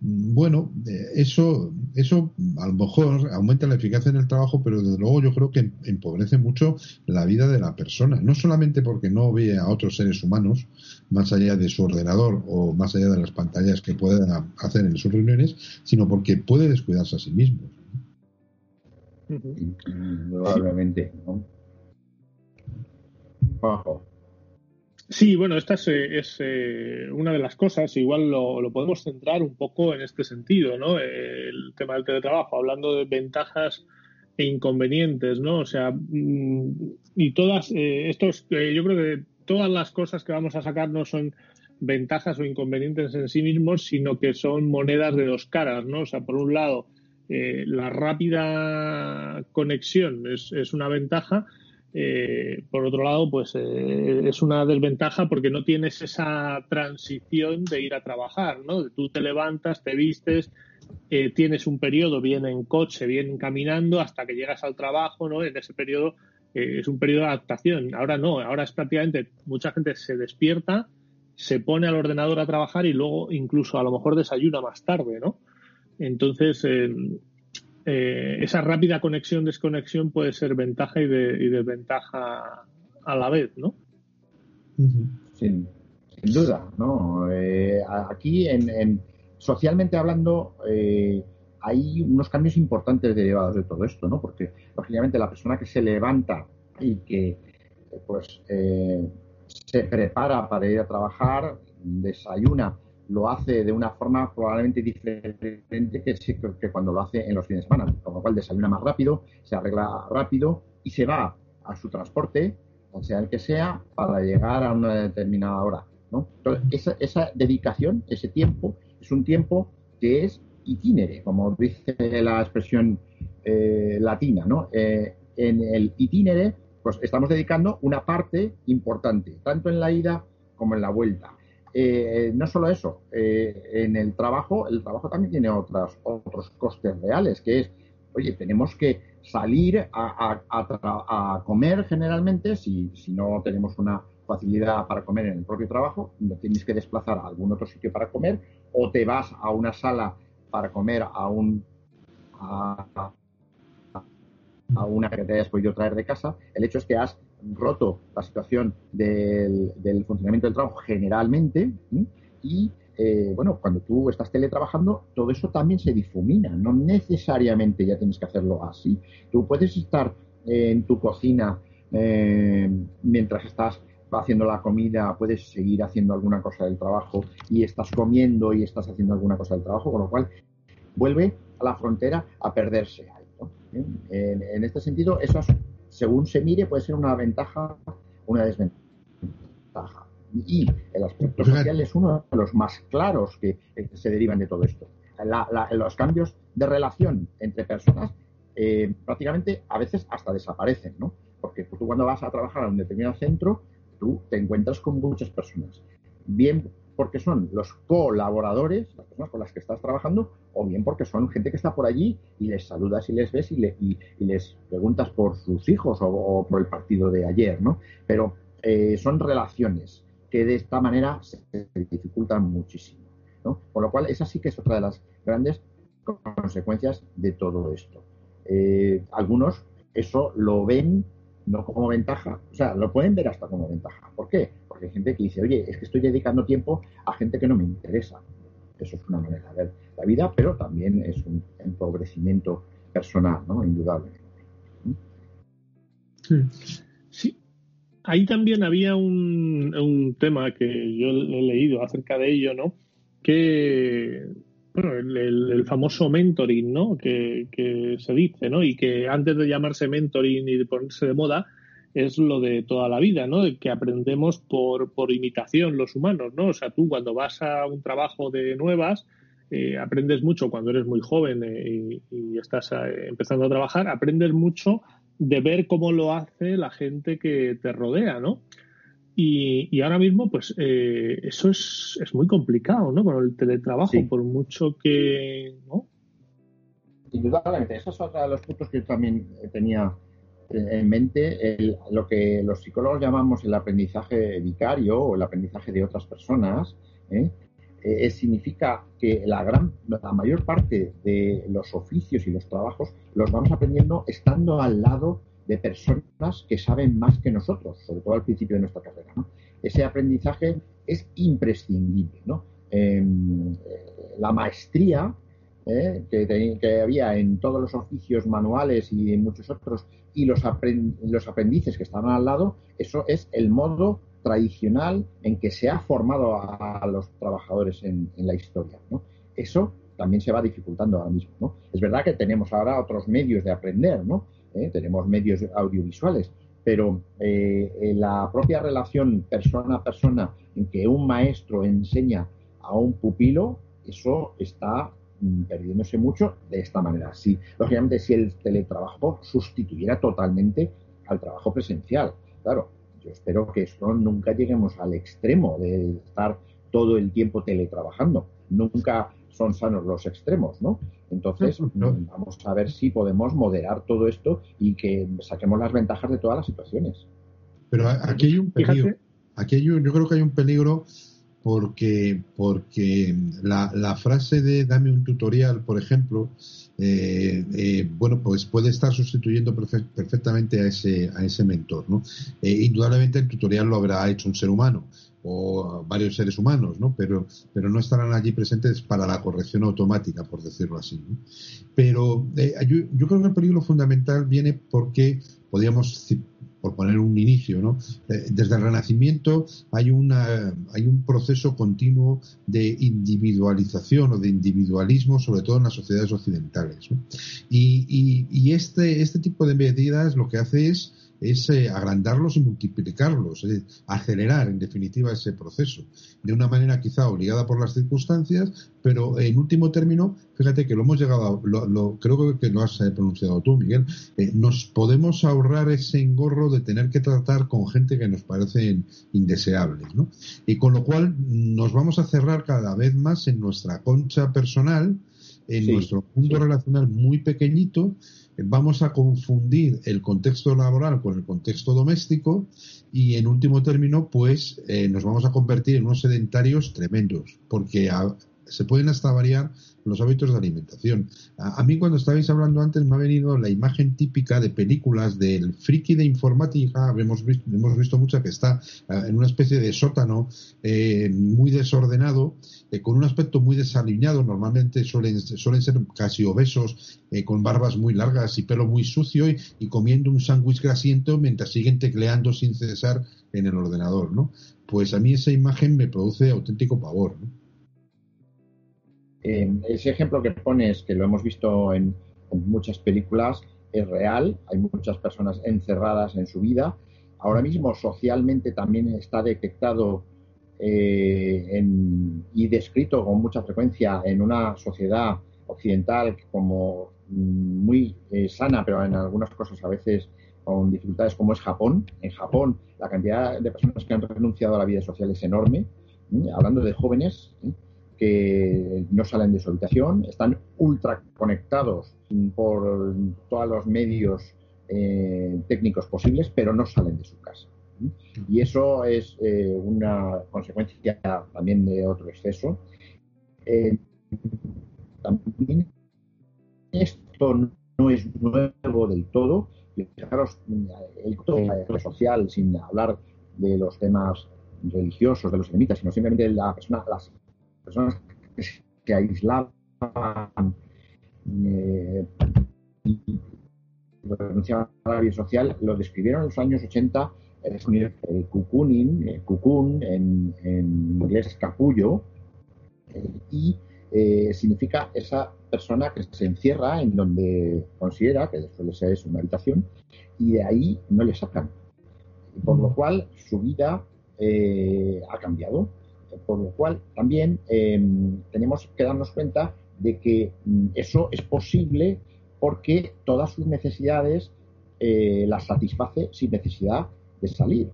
bueno, eh, eso, eso a lo mejor aumenta la eficacia en el trabajo, pero desde luego yo creo que empobrece mucho la vida de la persona. No solamente porque no ve a otros seres humanos más allá de su ordenador o más allá de las pantallas que pueda hacer en sus reuniones, sino porque puede descuidarse a sí mismo. Sí, bueno, esta es, eh, eh, una de las cosas, igual lo, podemos centrar un poco en este sentido, ¿no? El tema del teletrabajo, hablando de ventajas e inconvenientes, ¿no? O sea, mm, y todas, eh, estos, yo creo que todas las cosas que vamos a sacar no son ventajas o inconvenientes en sí mismos, sino que son monedas de dos caras, ¿no? O sea, por un lado, la rápida conexión es, es una ventaja, eh, por otro lado, pues eh, es una desventaja porque no tienes esa transición de ir a trabajar, ¿no? Tú te levantas, te vistes, eh, tienes un periodo bien en coche, bien caminando hasta que llegas al trabajo, ¿no? En ese periodo es un periodo de adaptación. Ahora no, ahora es prácticamente mucha gente se despierta, se pone al ordenador a trabajar y luego incluso a lo mejor desayuna más tarde, ¿no? Entonces, eh, esa rápida conexión-desconexión puede ser ventaja y, desventaja a la vez, ¿no? Sin, duda, ¿no? Eh, aquí, en, socialmente hablando, eh, hay unos cambios importantes derivados de todo esto, ¿no? Porque, lógicamente, la persona que se levanta y que, pues, se prepara para ir a trabajar, desayuna, lo hace de una forma probablemente diferente que, que cuando lo hace en los fines de semana, con lo cual desayuna más rápido, se arregla rápido y se va a su transporte, sea el que sea, para llegar a una determinada hora. ¿no? Entonces, esa, dedicación, ese tiempo, es un tiempo que es itinere, como dice la expresión eh, latina. ¿no? Eh, en el itinere, pues estamos dedicando una parte importante, tanto en la ida como en la vuelta. Eh, no solo eso, eh, en el trabajo, el trabajo también tiene otros otros costes reales, que es, oye, tenemos que salir a, comer generalmente, si, si, no tenemos una facilidad para comer en el propio trabajo, no tienes que desplazar a algún otro sitio para comer, o te vas a una sala para comer a un a, a una que te hayas podido traer de casa. El hecho es que has roto la situación del, funcionamiento del trabajo generalmente y eh, bueno, cuando tú estás teletrabajando, todo eso también se difumina, no necesariamente ya tienes que hacerlo así. Tú puedes estar en tu cocina eh, mientras estás haciendo la comida, puedes seguir haciendo alguna cosa del trabajo y estás comiendo y estás haciendo alguna cosa del trabajo, con lo cual vuelve a la frontera a perderse. En, en, este sentido, eso es según se mire, puede ser una ventaja o una desventaja. Y el aspecto social es uno de los más claros que, se derivan de todo esto. los cambios de relación entre personas eh, prácticamente a veces hasta desaparecen, ¿no? Porque tú cuando vas a trabajar a un determinado centro, tú te encuentras con muchas personas. Bien porque son los colaboradores, las personas con las que estás trabajando, o bien porque son gente que está por allí y les saludas y les ves y, les preguntas por sus hijos o, por el partido de ayer, ¿no? Pero eh, son relaciones que de esta manera se dificultan muchísimo, ¿no? Con lo cual, esa sí que es otra de las grandes consecuencias de todo esto. Eh, algunos eso lo ven no como ventaja, o sea, lo pueden ver hasta como ventaja. ¿Por qué? Porque hay gente que dice, oye, es que estoy dedicando tiempo a gente que no me interesa. Eso es una manera de ver la vida, pero también es un empobrecimiento personal, ¿no? Indudable. Sí. Ahí también había un, tema que yo he leído acerca de ello, ¿no? Que bueno, el, famoso mentoring, ¿no? Que, que, se dice, ¿no? Y que antes de llamarse mentoring y de ponerse de moda, es lo de toda la vida, ¿no? Que aprendemos por, por imitación los humanos, ¿no? O sea, tú cuando vas a un trabajo de nuevas, eh, aprendes mucho cuando eres muy joven eh, y, estás eh, empezando a trabajar, aprendes mucho de ver cómo lo hace la gente que te rodea, ¿no? Y, ahora mismo, pues eso es, es, muy complicado, ¿no? Con el teletrabajo, por mucho que, ¿no? Indudablemente, esos son los puntos que yo también tenía en mente lo que los psicólogos llamamos el aprendizaje vicario o el aprendizaje de otras personas, ¿eh? eh, significa que la, gran, la mayor parte de los oficios y los trabajos los vamos aprendiendo estando al lado de personas que saben más que nosotros, sobre todo al principio de nuestra carrera. Ese aprendizaje es imprescindible. Em, eh, la maestría eh, que, había en todos los oficios manuales y en muchos otros, y los, los aprendices que estaban al lado, eso es el modo tradicional en que se ha formado a, los trabajadores en, la historia. Eso también se va dificultando ahora mismo. Es verdad que tenemos ahora otros medios de aprender, ¿no? ¿Eh? tenemos medios audiovisuales, pero eh, la propia relación persona a persona en que un maestro enseña a un pupilo, eso está perdiéndose mucho de esta manera. Si, lógicamente, si el teletrabajo sustituyera totalmente al trabajo presencial, claro, yo espero que esto nunca lleguemos al extremo de estar todo el tiempo teletrabajando. Nunca son sanos los extremos, ¿no? Entonces, (laughs) mm, vamos a ver si podemos moderar todo esto y que saquemos las ventajas de todas las situaciones. Pero aquí hay un peligro. Aquí hay yo creo que hay un peligro porque, porque la, frase de dame un tutorial, por ejemplo, eh, eh, bueno, pues puede estar sustituyendo perfectamente a ese, a ese mentor, ¿no? Eh, indudablemente el tutorial lo habrá hecho un ser humano o varios seres humanos, ¿no? Pero, pero no estarán allí presentes para la corrección automática, por decirlo así. Pero yo, yo creo que el peligro fundamental viene porque podríamos por poner un inicio, ¿no? Eh, desde el Renacimiento hay, una, hay un proceso continuo de individualización o de individualismo, sobre todo en las sociedades occidentales. Y, y, este, este tipo de medidas lo que hace es es eh, agrandarlos y multiplicarlos, acelerar en definitiva ese proceso, de una manera quizá obligada por las circunstancias, pero en último término, fíjate que lo hemos llegado, a, lo, creo que lo has eh, pronunciado tú, Miguel, eh, nos podemos ahorrar ese engorro de tener que tratar con gente que nos parecen indeseables, ¿no? Y con lo cual nos vamos a cerrar cada vez más en nuestra concha personal, en nuestro mundo relacional muy pequeñito, vamos a confundir el contexto laboral con el contexto doméstico y en último término pues eh, nos vamos a convertir en unos sedentarios tremendos porque se pueden hasta variar los hábitos de alimentación. A, mí cuando estabais hablando antes me ha venido la imagen típica de películas del friki de informática, hemos visto, hemos visto mucha que está eh, en una especie de sótano eh, muy desordenado, eh, con un aspecto muy desaliñado, normalmente suelen, suelen ser casi obesos, con barbas muy largas y pelo muy sucio y, comiendo un sándwich grasiento mientras siguen tecleando sin cesar en el ordenador, ¿no? Pues a mí esa imagen me produce auténtico pavor. Ese ejemplo que pones, que lo hemos visto en, muchas películas, es real. Hay muchas personas encerradas en su vida. Ahora mismo socialmente también está detectado eh, y descrito con mucha frecuencia en una sociedad occidental como mm, muy eh, sana, pero en algunas cosas a veces con dificultades como es Japón. En Japón la cantidad de personas que han renunciado a la vida social es enorme. Hablando de jóvenes, que no salen de su habitación, están ultra conectados por todos los medios eh, técnicos posibles, pero no salen de su casa. Y eso es eh, una consecuencia también de otro exceso. Eh, también esto no es nuevo del todo. Fijaros, el social, sin hablar de los temas religiosos, de los eremitas, sino simplemente de la persona, las personas que se aislaban eh, y renunciaban a la vida social, lo describieron en los años 80 el cucunin, el cucún, en, inglés capullo, eh, y eh, significa esa persona que se encierra en donde considera que suele ser una habitación y de ahí no le sacan. Por lo cual su vida ha cambiado por lo cual también em, tenemos que darnos cuenta de que mm, eso es posible porque todas sus necesidades eh, las satisface sin necesidad de salir.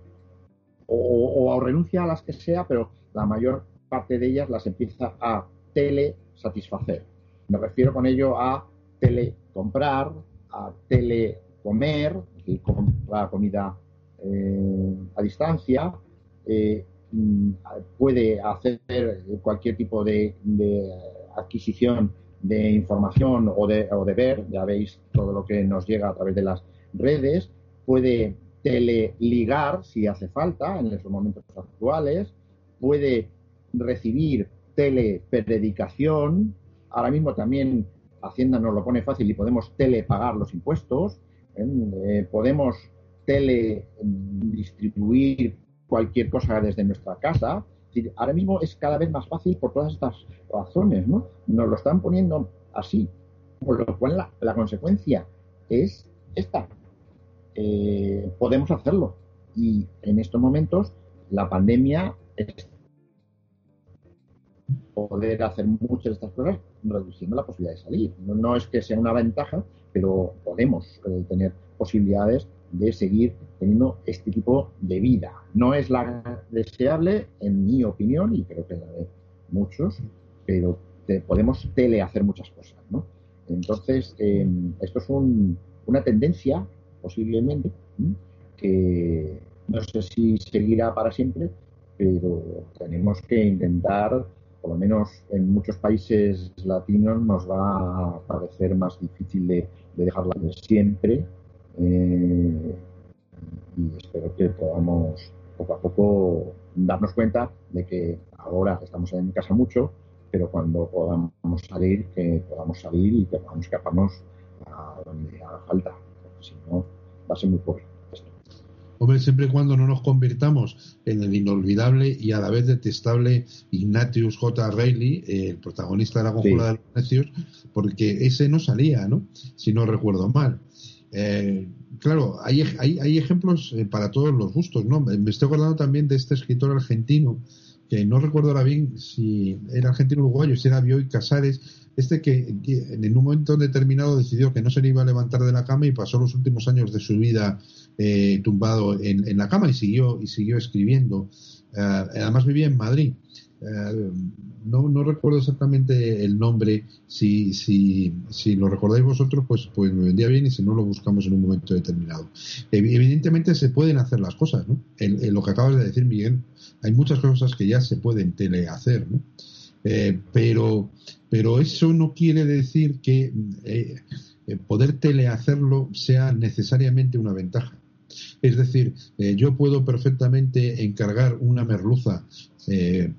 O, renuncia a las que sea, pero la mayor parte de ellas las empieza a telesatisfacer. Me refiero con ello a telecomprar, a telecomer, y comprar comida eh, a distancia, eh, puede hacer cualquier tipo de, adquisición de información o de, o de ver, ya veis todo lo que nos llega a través de las redes, puede teleligar si hace falta en los momentos actuales, puede recibir telepredicación, ahora mismo también Hacienda nos lo pone fácil y podemos telepagar los impuestos, ¿eh? Eh, podemos teledistribuir cualquier cosa desde nuestra casa. ahora mismo es cada vez más fácil por todas estas razones, ¿no? Nos lo están poniendo así, por lo cual la, consecuencia es esta. Eh, podemos hacerlo. Y en estos momentos la pandemia es poder hacer muchas de estas cosas reduciendo la posibilidad de salir. No, es que sea una ventaja, pero podemos eh, tener posibilidades de seguir teniendo este tipo de vida. No es la deseable, en mi opinión, y creo que la de muchos, pero podemos telehacer muchas cosas. ¿no? Entonces, em, esto es una tendencia, posiblemente, que no sé si seguirá para siempre, pero tenemos que intentar por lo menos en muchos países latinos nos va a parecer más difícil de, dejarla de siempre. Eh, y espero que podamos poco a poco darnos cuenta de que ahora estamos en casa mucho, pero cuando podamos salir, que podamos salir y que podamos escaparnos a donde haga falta, porque si no va a ser muy pobre. Hombre, siempre y cuando no nos convirtamos en el inolvidable y a la vez detestable Ignatius J. Reilly, el protagonista de la conjura de los necios, porque ese no salía, ¿no? Si no recuerdo mal. Eh, claro, hay, hay, ejemplos eh, para todos los gustos, ¿no? Me estoy acordando también de este escritor argentino, que no recuerdo ahora bien si era argentino uruguayo, si era Bioy Casares, este que, en un momento determinado decidió que no se le iba a levantar de la cama y pasó los últimos años de su vida eh, tumbado en, la cama y siguió y siguió escribiendo. Eh, además vivía en Madrid. Eh, no, no, recuerdo exactamente el nombre. Si, si, lo recordáis vosotros, pues, pues me vendría bien y si no lo buscamos en un momento determinado. Evidentemente se pueden hacer las cosas, ¿no? En, lo que acabas de decir, Miguel, hay muchas cosas que ya se pueden telehacer, ¿no? pero pero eso no quiere decir que eh, eh, poder telehacerlo sea necesariamente una ventaja. Es decir, eh, yo puedo perfectamente encargar una merluza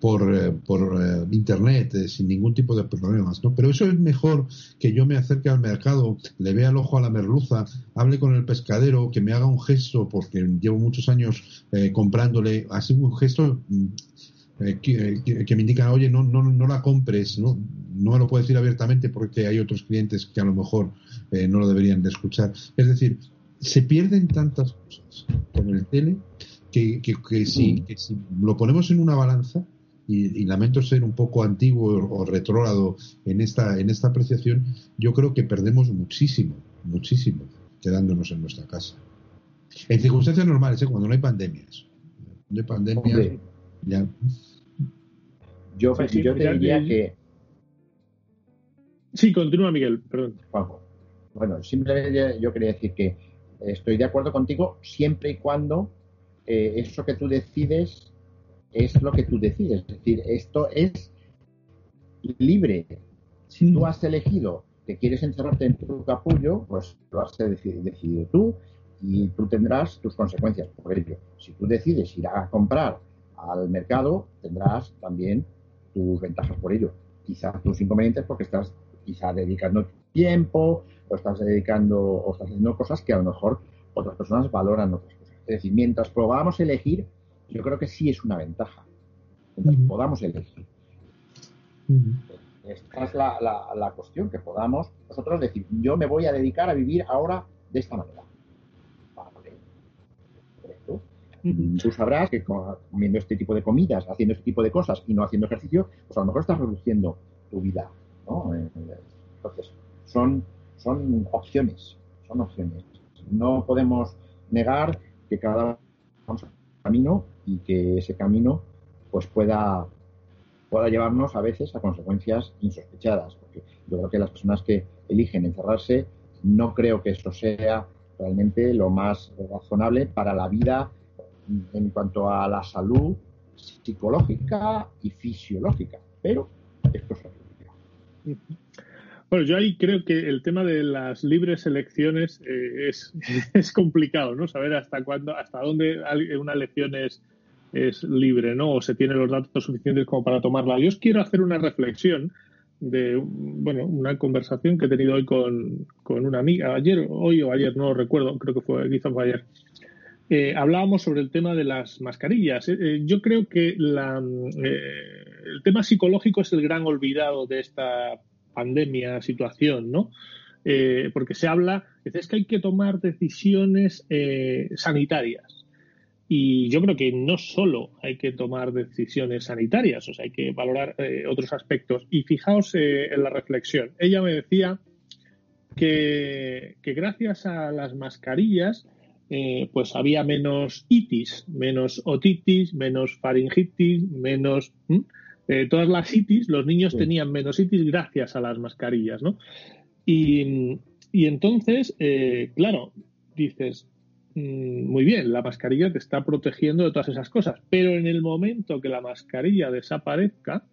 por, por internet sin ningún tipo de problemas, ¿no? Pero eso es mejor que yo me acerque al mercado, le vea el ojo a la merluza, hable con el pescadero, que me haga un gesto, porque llevo muchos años comprándole, así un gesto mm, eh, eh, que, me indican, oye, no, no, no la compres, ¿no? no me lo puedo decir abiertamente porque hay otros clientes que a lo mejor eh, no lo deberían de escuchar. Es decir, se pierden tantas cosas con el tele que, que, si, lo ponemos en una balanza, y, lamento ser un poco antiguo o retrógrado en esta, en esta apreciación, yo creo que perdemos muchísimo, muchísimo quedándonos en nuestra casa. En circunstancias normales, cuando no hay pandemias. No hay pandemias. Yo, te diría que... Sí, continúa Miguel, perdón. Bueno, simplemente yo quería decir que estoy de acuerdo contigo siempre y cuando eh, eso que tú decides es lo que tú decides. Es decir, esto es libre. Si tú has elegido que quieres encerrarte en tu capullo, pues lo has decidido tú y tú tendrás tus consecuencias por ello. Si tú decides ir a comprar al mercado, tendrás también tus ventajas por ello. Quizás tus inconvenientes porque estás quizá dedicando tiempo o estás dedicando o estás haciendo cosas que a lo mejor otras personas valoran otras cosas. Es decir, mientras podamos elegir, yo creo que sí es una ventaja. Mientras podamos elegir. Esta es la, la, la cuestión, que podamos nosotros decir, yo me voy a dedicar a vivir ahora de esta manera. Tú sabrás que comiendo este tipo de comidas, haciendo este tipo de cosas y no haciendo ejercicio, pues a lo mejor estás reduciendo tu vida. ¿no? Eh, entonces, son, son opciones, son opciones. No podemos negar que cada vamos camino y que ese camino pues pueda, pueda llevarnos a veces a consecuencias insospechadas. Porque yo creo que las personas que eligen encerrarse, no creo que eso sea realmente lo más razonable para la vida en cuanto a la salud psicológica y fisiológica, pero esto es bueno, yo ahí creo que el tema de las libres elecciones eh, es, (laughs) es, complicado, ¿no? Saber hasta cuándo, hasta dónde una elección es, es libre, ¿no? O se tiene los datos suficientes como para tomarla. Yo os quiero hacer una reflexión de, bueno, una conversación que he tenido hoy con, con una amiga, ayer, hoy o ayer, no lo recuerdo, creo que fue, quizás fue ayer. Eh, hablábamos sobre el tema de las mascarillas. Eh, yo creo que la, el tema psicológico es el gran olvidado de esta pandemia, situación, ¿no? Eh, porque se habla, es que hay que tomar decisiones eh, sanitarias. Y yo creo que no solo hay que tomar decisiones sanitarias, o sea, hay que valorar eh, otros aspectos. Y fijaos en la reflexión. Ella me decía que, que gracias a las mascarillas, pues había menos itis, menos otitis, menos faringitis, menos eh, todas las itis, los niños tenían menos itis gracias a las mascarillas, ¿no? Y, entonces, eh, claro, dices, mm, muy bien, la mascarilla te está protegiendo de todas esas cosas, pero en el momento que la mascarilla desaparezca,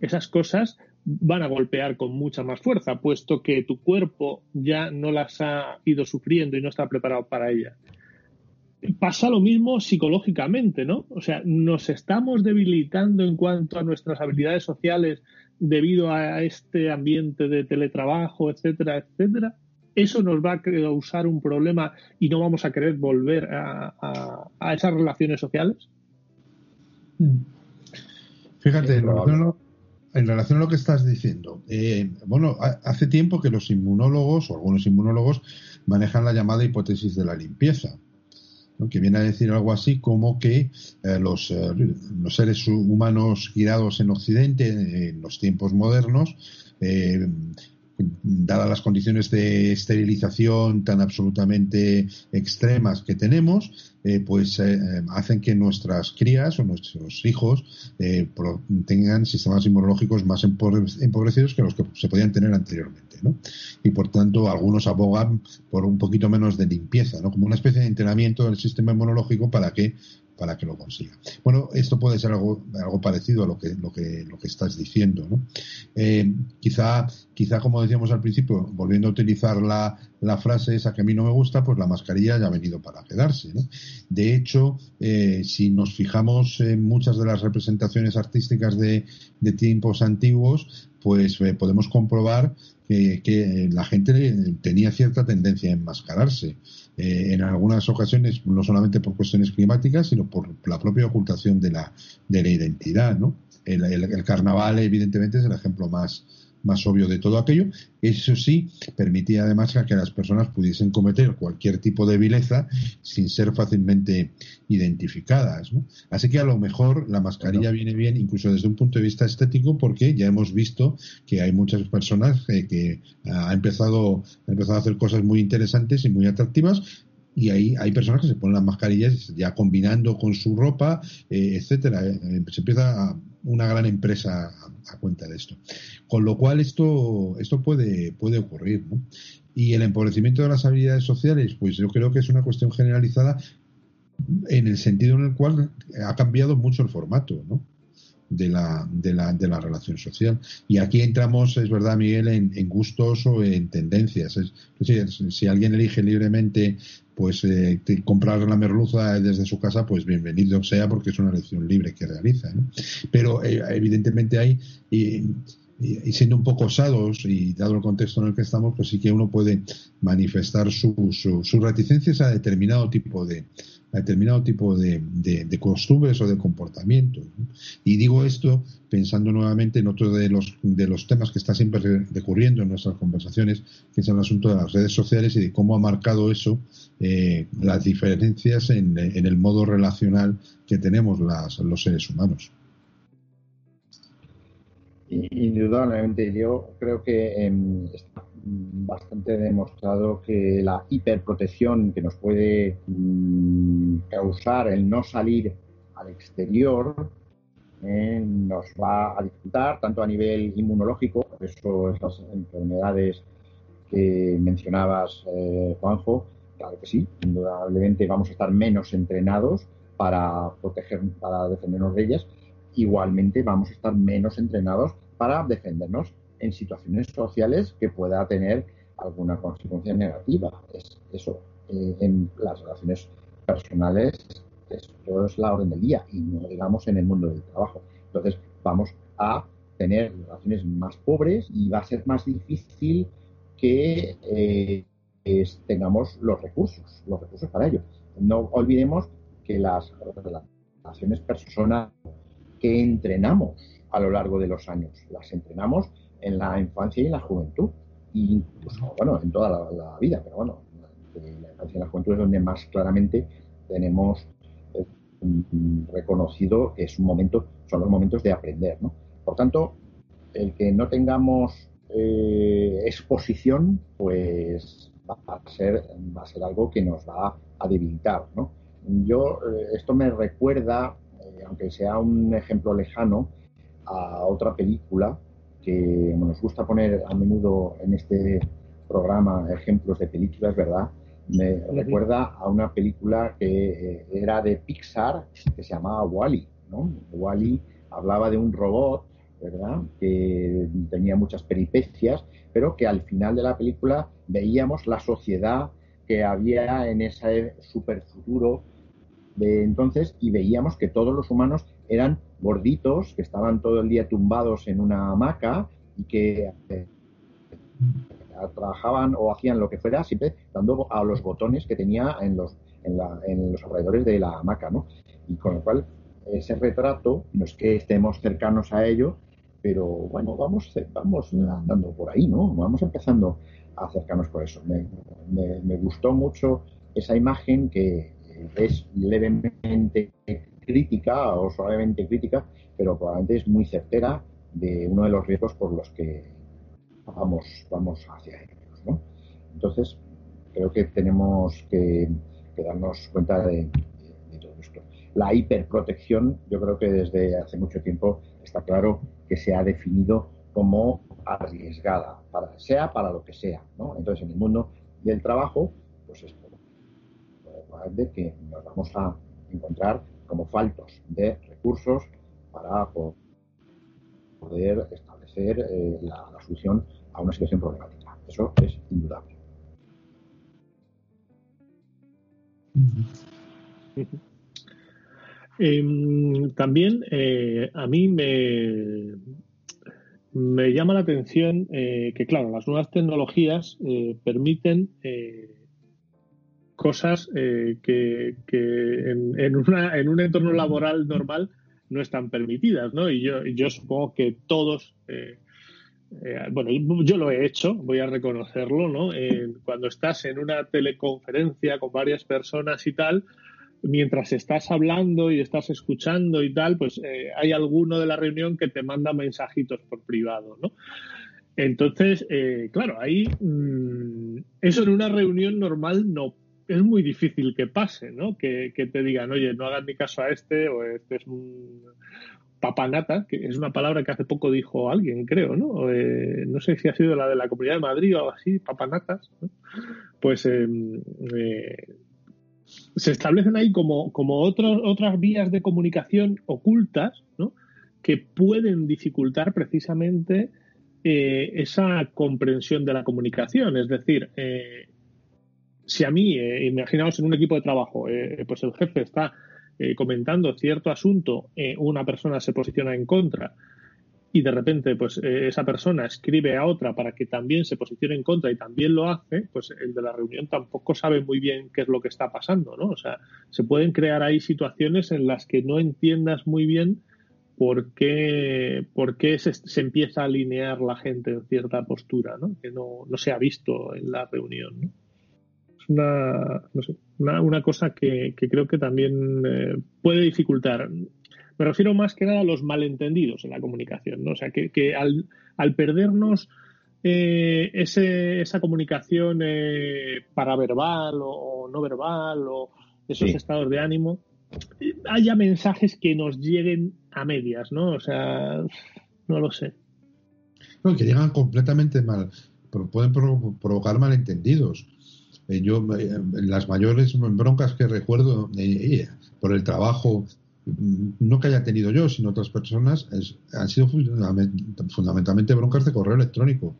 esas cosas van a golpear con mucha más fuerza, puesto que tu cuerpo ya no las ha ido sufriendo y no está preparado para ellas pasa lo mismo psicológicamente, ¿no? O sea, nos estamos debilitando en cuanto a nuestras habilidades sociales debido a este ambiente de teletrabajo, etcétera, etcétera. Eso nos va a causar un problema y no vamos a querer volver a, esas relaciones sociales. Fíjate, en relación, a lo, que estás diciendo, eh, bueno, hace tiempo que los inmunólogos o algunos inmunólogos manejan la llamada hipótesis de la limpieza que viene a decir algo así como que eh, los, eh, los, seres humanos girados en Occidente, en los tiempos modernos, eh, dadas las condiciones de esterilización tan absolutamente extremas que tenemos, eh, pues eh, hacen que nuestras crías o nuestros hijos eh, tengan sistemas inmunológicos más empobrecidos que los que se podían tener anteriormente. ¿no? Y por tanto, algunos abogan por un poquito menos de limpieza, ¿no? como una especie de entrenamiento del sistema inmunológico para que para que lo consiga. Bueno, esto puede ser algo, algo parecido a lo que, lo que, lo que estás diciendo. ¿no? Eh, quizá, quizá, como decíamos al principio, volviendo a utilizar la, la, frase esa que a mí no me gusta, pues la mascarilla ya ha venido para quedarse. ¿no? De hecho, eh, si nos fijamos en muchas de las representaciones artísticas de, de tiempos antiguos, pues eh, podemos comprobar que, la gente tenía cierta tendencia a enmascararse. Eh, en algunas ocasiones no solamente por cuestiones climáticas, sino por la propia ocultación de la, de la identidad. ¿no? el, carnaval, evidentemente, es el ejemplo más, más obvio de todo aquello. Eso sí, permitía además que las personas pudiesen cometer cualquier tipo de vileza sin ser fácilmente identificadas. Así que a lo mejor la mascarilla viene bien incluso desde un punto de vista estético porque ya hemos visto que hay muchas personas que, ha empezado, ha empezado a hacer cosas muy interesantes y muy atractivas y ahí hay personas que se ponen las mascarillas ya combinando con su ropa, eh, etcétera. Eh, se empieza una gran empresa a, cuenta de esto. Con lo cual esto, esto puede, puede ocurrir, ¿no? Y el empobrecimiento de las habilidades sociales, pues yo creo que es una cuestión generalizada en el sentido en el cual ha cambiado mucho el formato, ¿no? de la, de la, de la relación social. Y aquí entramos, es verdad, Miguel, en, gustos o en tendencias. Es, si alguien elige libremente pues eh, comprar la merluza desde su casa, pues bienvenido sea porque es una elección libre que realiza. Pero eh, evidentemente hay, y, y, siendo un poco osados y dado el contexto en el que estamos, pues sí que uno puede manifestar sus su reticencias a determinado tipo de, a determinado tipo de, de, costumbres o de comportamientos. Y digo esto pensando nuevamente en otro de los, de los temas que está siempre recurriendo en nuestras conversaciones, que es el asunto de las redes sociales y de cómo ha marcado eso eh, las diferencias en, en, el modo relacional que tenemos las, los seres humanos. Indudablemente, yo creo que em, está bastante demostrado que la hiperprotección que nos puede mm, causar el no salir al exterior eh, nos va a dificultar tanto a nivel inmunológico, por eso estas enfermedades que mencionabas, eh, Juanjo, claro que sí, indudablemente vamos a estar menos entrenados para proteger, para defendernos de ellas, igualmente vamos a estar menos entrenados para defendernos en situaciones sociales que pueda tener alguna consecuencia negativa. Es eso, eh, en las relaciones personales, esto es la orden del día y no digamos en el mundo del trabajo. Entonces, vamos a tener relaciones más pobres y va a ser más difícil que eh, tengamos los recursos, los recursos para ello. No olvidemos que las relaciones personales que entrenamos a lo largo de los años, las entrenamos en la infancia y en la juventud, y incluso, bueno, en toda la, vida, pero bueno, en la infancia y la juventud es donde más claramente tenemos eh, reconocido que es un momento, son los momentos de aprender, ¿no? Por tanto, el que no tengamos eh, exposición, pues va a ser va a ser algo que nos va a debilitar, ¿no? Yo eh, esto me recuerda, aunque sea un ejemplo lejano, a otra película que nos gusta poner a menudo en este programa ejemplos de películas, ¿verdad? Me recuerda a una película que eh, era de Pixar que se llamaba Wally, ¿no? Wally hablaba de un robot, ¿verdad? Que tenía muchas peripecias, pero que al final de la película veíamos la sociedad que había en ese super futuro de entonces y veíamos que todos los humanos eran gorditos que estaban todo el día tumbados en una hamaca y que eh, trabajaban o hacían lo que fuera siempre dando a los botones que tenía en los, en, los alrededores de la hamaca, ¿no? Y con lo cual ese retrato, no es que estemos cercanos a ello, pero bueno, vamos, vamos andando por ahí, ¿no? Vamos empezando a acercarnos por eso. Me, me gustó mucho esa imagen que es levemente crítica o suavemente crítica, pero probablemente es muy certera de uno de los riesgos por los que vamos, vamos hacia ellos. ¿no? Entonces, creo que tenemos que, darnos cuenta de, todo esto. La hiperprotección, yo creo que desde hace mucho tiempo está claro que se ha definido como arriesgada, para, sea para lo que sea. ¿no? Entonces, en el mundo del trabajo, pues probable que nos vamos a encontrar como faltos de recursos para poder establecer eh, la, solución a una situación problemática. Eso es indudable. Em, también eh, a mí me, me llama la atención eh, que, claro, las nuevas tecnologías permiten cosas eh, que, en, un entorno laboral normal no están permitidas, ¿no? Y yo, supongo que todos, eh, eh, bueno, yo lo he hecho, voy a reconocerlo, ¿no? cuando estás en una teleconferencia con varias personas y tal, mientras estás hablando y estás escuchando y tal, pues hay alguno de la reunión que te manda mensajitos por privado, ¿no? Entonces, claro, ahí mm, eso en una reunión normal no es muy difícil que pase, ¿no? Que, te digan, oye, no hagan ni caso a este o este es un papanata, que es una palabra que hace poco dijo alguien, creo, ¿no? Eh, no sé si ha sido la de la Comunidad de Madrid o algo así, papanatas, ¿no? Pues em, eh, se establecen ahí como, otras vías de comunicación ocultas, ¿no? Que pueden dificultar precisamente eh, esa comprensión de la comunicación. Es decir, si a mí, eh, imaginaos en un equipo de trabajo, eh, pues el jefe está eh, comentando cierto asunto, una persona se posiciona en contra y de repente pues esa persona escribe a otra para que también se posicione en contra y también lo hace, pues el de la reunión tampoco sabe muy bien qué es lo que está pasando, ¿no? O sea, se pueden crear ahí situaciones en las que no entiendas muy bien por qué, por qué se, se, empieza a alinear la gente en cierta postura, ¿no? Que no, no se ha visto en la reunión, ¿no? Una, no sé, una, cosa que, creo que también eh, puede dificultar. Me refiero más que nada a los malentendidos en la comunicación, ¿no? O sea, que, al, al, perdernos eh, ese, esa comunicación eh, paraverbal o, no verbal o esos estados de ánimo, haya mensajes que nos lleguen a medias, ¿no? O sea, no lo sé. No, que llegan completamente mal, pero pueden provocar malentendidos. Eh, yo, eh, las mayores broncas que recuerdo, eh, por el trabajo mm, no que haya tenido yo, sino otras personas, han sido fundamentalmente broncas de correo electrónico.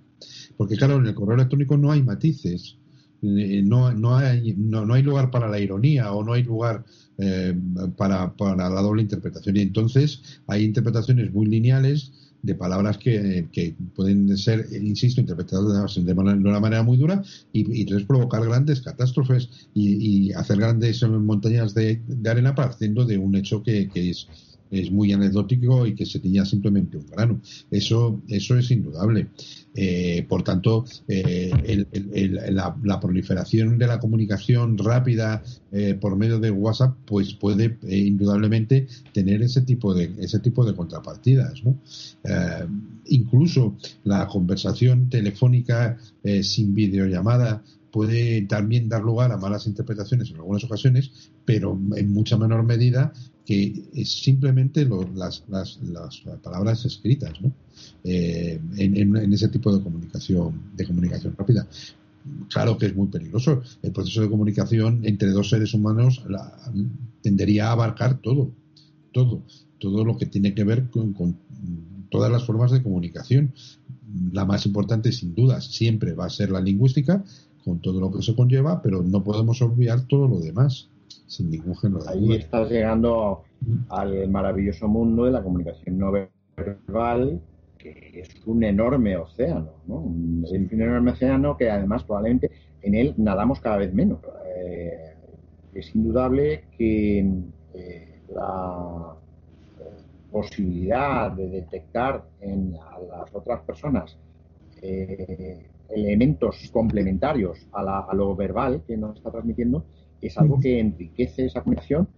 Porque claro, en el correo electrónico no hay matices, eh, no, no, hay, no, hay lugar para la ironía o no hay lugar eh, para, para la doble interpretación. Y entonces hay interpretaciones muy lineales de palabras que, pueden ser, insisto, interpretadas de, una manera muy dura y, entonces provocar grandes catástrofes y, hacer grandes montañas de, arena partiendo de un hecho que, es es muy anecdótico y que se tenía simplemente un grano. Eso, eso es indudable. Eh, por tanto, eh, la, proliferación de la comunicación rápida eh, por medio de WhatsApp, pues puede indudablemente tener ese tipo de ese tipo de contrapartidas. incluso la conversación telefónica sin videollamada puede también dar lugar a malas interpretaciones en algunas ocasiones, pero en mucha menor medida que es simplemente las, las, las, palabras escritas ¿no? Eh, en, ese tipo de comunicación de comunicación rápida. Claro que es muy peligroso. El proceso de comunicación entre dos seres humanos tendería a abarcar todo todo todo lo que tiene que ver con, con todas las formas de comunicación. La más importante sin duda siempre va a ser la lingüística con todo lo que se conlleva pero no podemos olvidar todo lo demás sin ningún género de Ahí estás llegando al maravilloso mundo de la comunicación no verbal, que es un enorme océano, ¿no? Un, enorme océano que además probablemente en él nadamos cada vez menos. Eh, es indudable que eh, la eh, posibilidad de detectar en las otras personas elementos complementarios a, a, lo verbal que nos está transmitiendo es algo que enriquece esa comunicación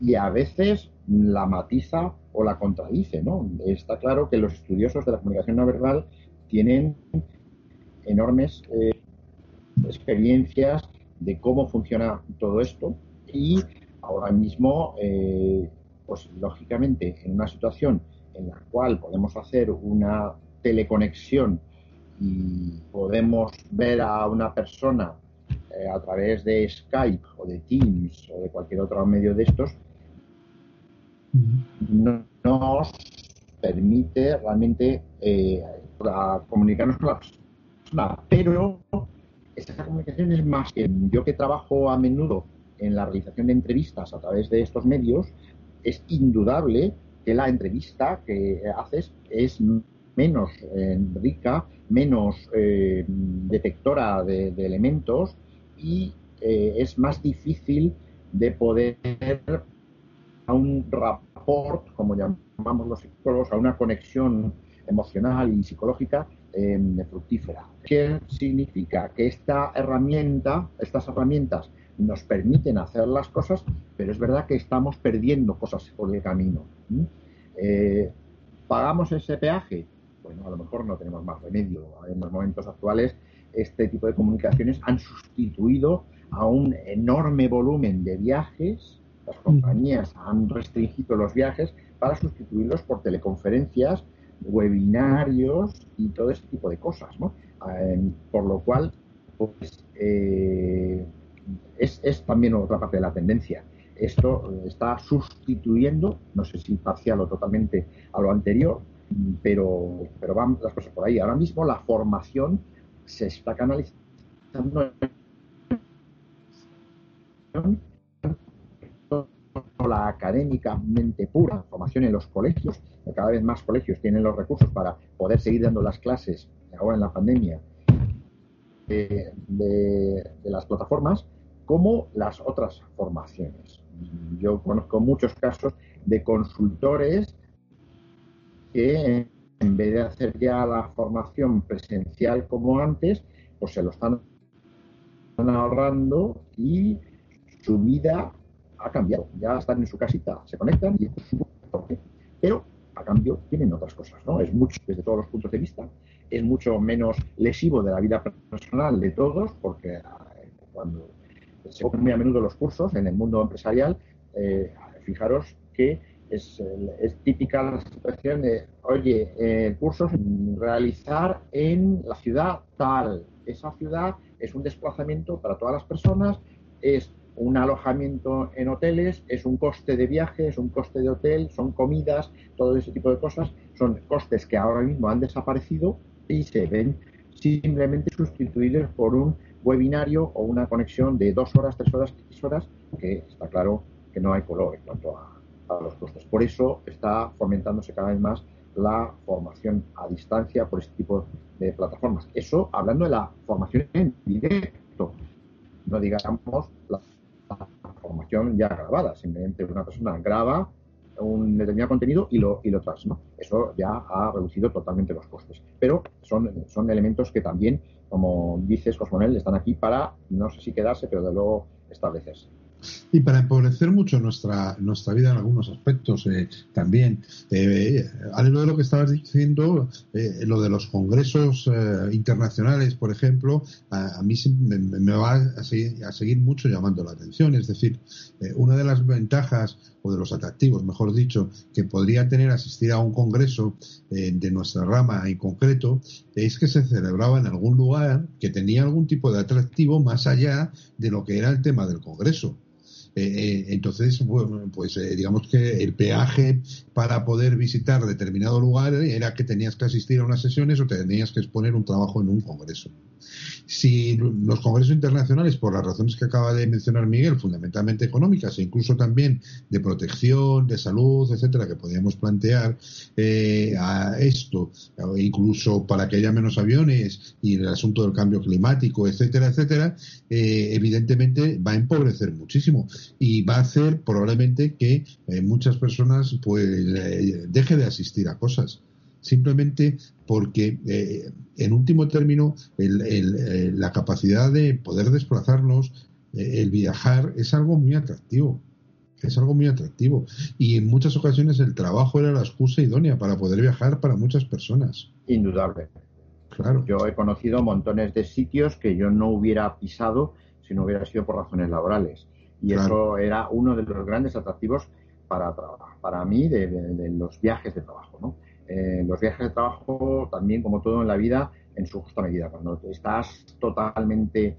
y a veces la matiza o la contradice, ¿no? Está claro que los estudiosos de la comunicación no verbal tienen enormes eh, experiencias de cómo funciona todo esto y ahora mismo, eh, pues lógicamente, en una situación en la cual podemos hacer una teleconexión y podemos ver a una persona eh, a través de Skype o de Teams o de cualquier otro medio de estos, no, nos permite realmente eh, comunicarnos con la persona. Pero esa comunicación es más que yo que trabajo a menudo en la realización de entrevistas a través de estos medios, es indudable que la entrevista que haces es menos eh, rica, menos detectora de, elementos y eh, es más difícil de poder a un rapport, como llamamos los psicólogos, a una conexión emocional y psicológica eh, fructífera. ¿Qué significa? Que esta herramienta, estas herramientas nos permiten hacer las cosas, pero es verdad que estamos perdiendo cosas por el camino. Eh, ¿Pagamos ese peaje? Bueno, a lo mejor no tenemos más remedio. En los momentos actuales este tipo de comunicaciones han sustituido a un enorme volumen de viajes. Las compañías han restringido los viajes para sustituirlos por teleconferencias, webinarios y todo este tipo de cosas. Em, por lo cual, pues, eh, es, es, también otra parte de la tendencia. Esto está sustituyendo, no sé si parcial o totalmente a lo anterior, pero, pero van las cosas por ahí. Ahora mismo la formación se está canalizando la académicamente pura formación en los colegios, cada vez más colegios tienen los recursos para poder seguir dando las clases ahora en la pandemia de, de las plataformas, como las otras formaciones. Yo conozco muchos casos de consultores que en vez de hacer ya la formación presencial como antes, pues se lo están ahorrando y su vida ha cambiado. Ya están en su casita, se conectan y pero a cambio tienen otras cosas, ¿no? Es mucho desde todos los puntos de vista, es mucho menos lesivo de la vida personal de todos, porque eh, cuando se ponen muy a menudo los cursos en el mundo empresarial, eh, fijaros que es, típica la situación de, oye, eh, cursos realizar en la ciudad tal. Esa ciudad es un desplazamiento para todas las personas, es un alojamiento en hoteles, es un coste de viaje, es un coste de hotel, son comidas, todo ese tipo de cosas, son costes que ahora mismo han desaparecido y se ven simplemente sustituidos por un webinario o una conexión de dos horas, tres horas, tres horas, que está claro que no hay color en cuanto a, los costes. Por eso está fomentándose cada vez más la formación a distancia por este tipo de plataformas. Eso hablando de la formación en directo, no digamos la formación ya grabada, simplemente una persona graba un determinado contenido y lo, y lo. Eso ya ha reducido totalmente los costes. Pero son, son elementos que también, como dices, Cosmonel, están aquí para, no sé si quedarse, pero de luego establecerse. Y para empobrecer mucho nuestra, nuestra vida en algunos aspectos eh, también. Eh, de lo que estabas diciendo, eh, lo de los congresos eh, internacionales, por ejemplo, a, mí me, va a seguir, a seguir, mucho llamando la atención. Es decir, una de las ventajas o de los atractivos, mejor dicho, que podría tener asistir a un congreso de nuestra rama en concreto, es que se celebraba en algún lugar que tenía algún tipo de atractivo más allá de lo que era el tema del congreso. Eh, eh, entonces, pues eh, digamos que el peaje para poder visitar determinado lugar era que tenías que asistir a unas sesiones o tenías que exponer un trabajo en un congreso. Si los congresos internacionales, por las razones que acaba de mencionar Miguel, fundamentalmente económicas e incluso también de protección, de salud, etcétera, que podríamos plantear a esto, incluso para que haya menos aviones y el asunto del cambio climático, etcétera, etcétera, evidentemente va a empobrecer muchísimo y va a hacer probablemente que eh, muchas personas pues eh, deje de asistir a cosas. Simplemente porque eh, en último término la capacidad de poder desplazarnos el viajar es algo muy atractivo. Es algo muy atractivo. Y en muchas ocasiones el trabajo era la excusa idónea para poder viajar para muchas personas. Indudable. Claro. Yo he conocido montones de sitios que yo no hubiera pisado si no hubiera sido por razones laborales y eso era uno de los grandes atractivos para, para mí de, los viajes de trabajo. ¿no? Eh, los viajes de trabajo también, como todo en la vida, en su justa medida. Cuando estás totalmente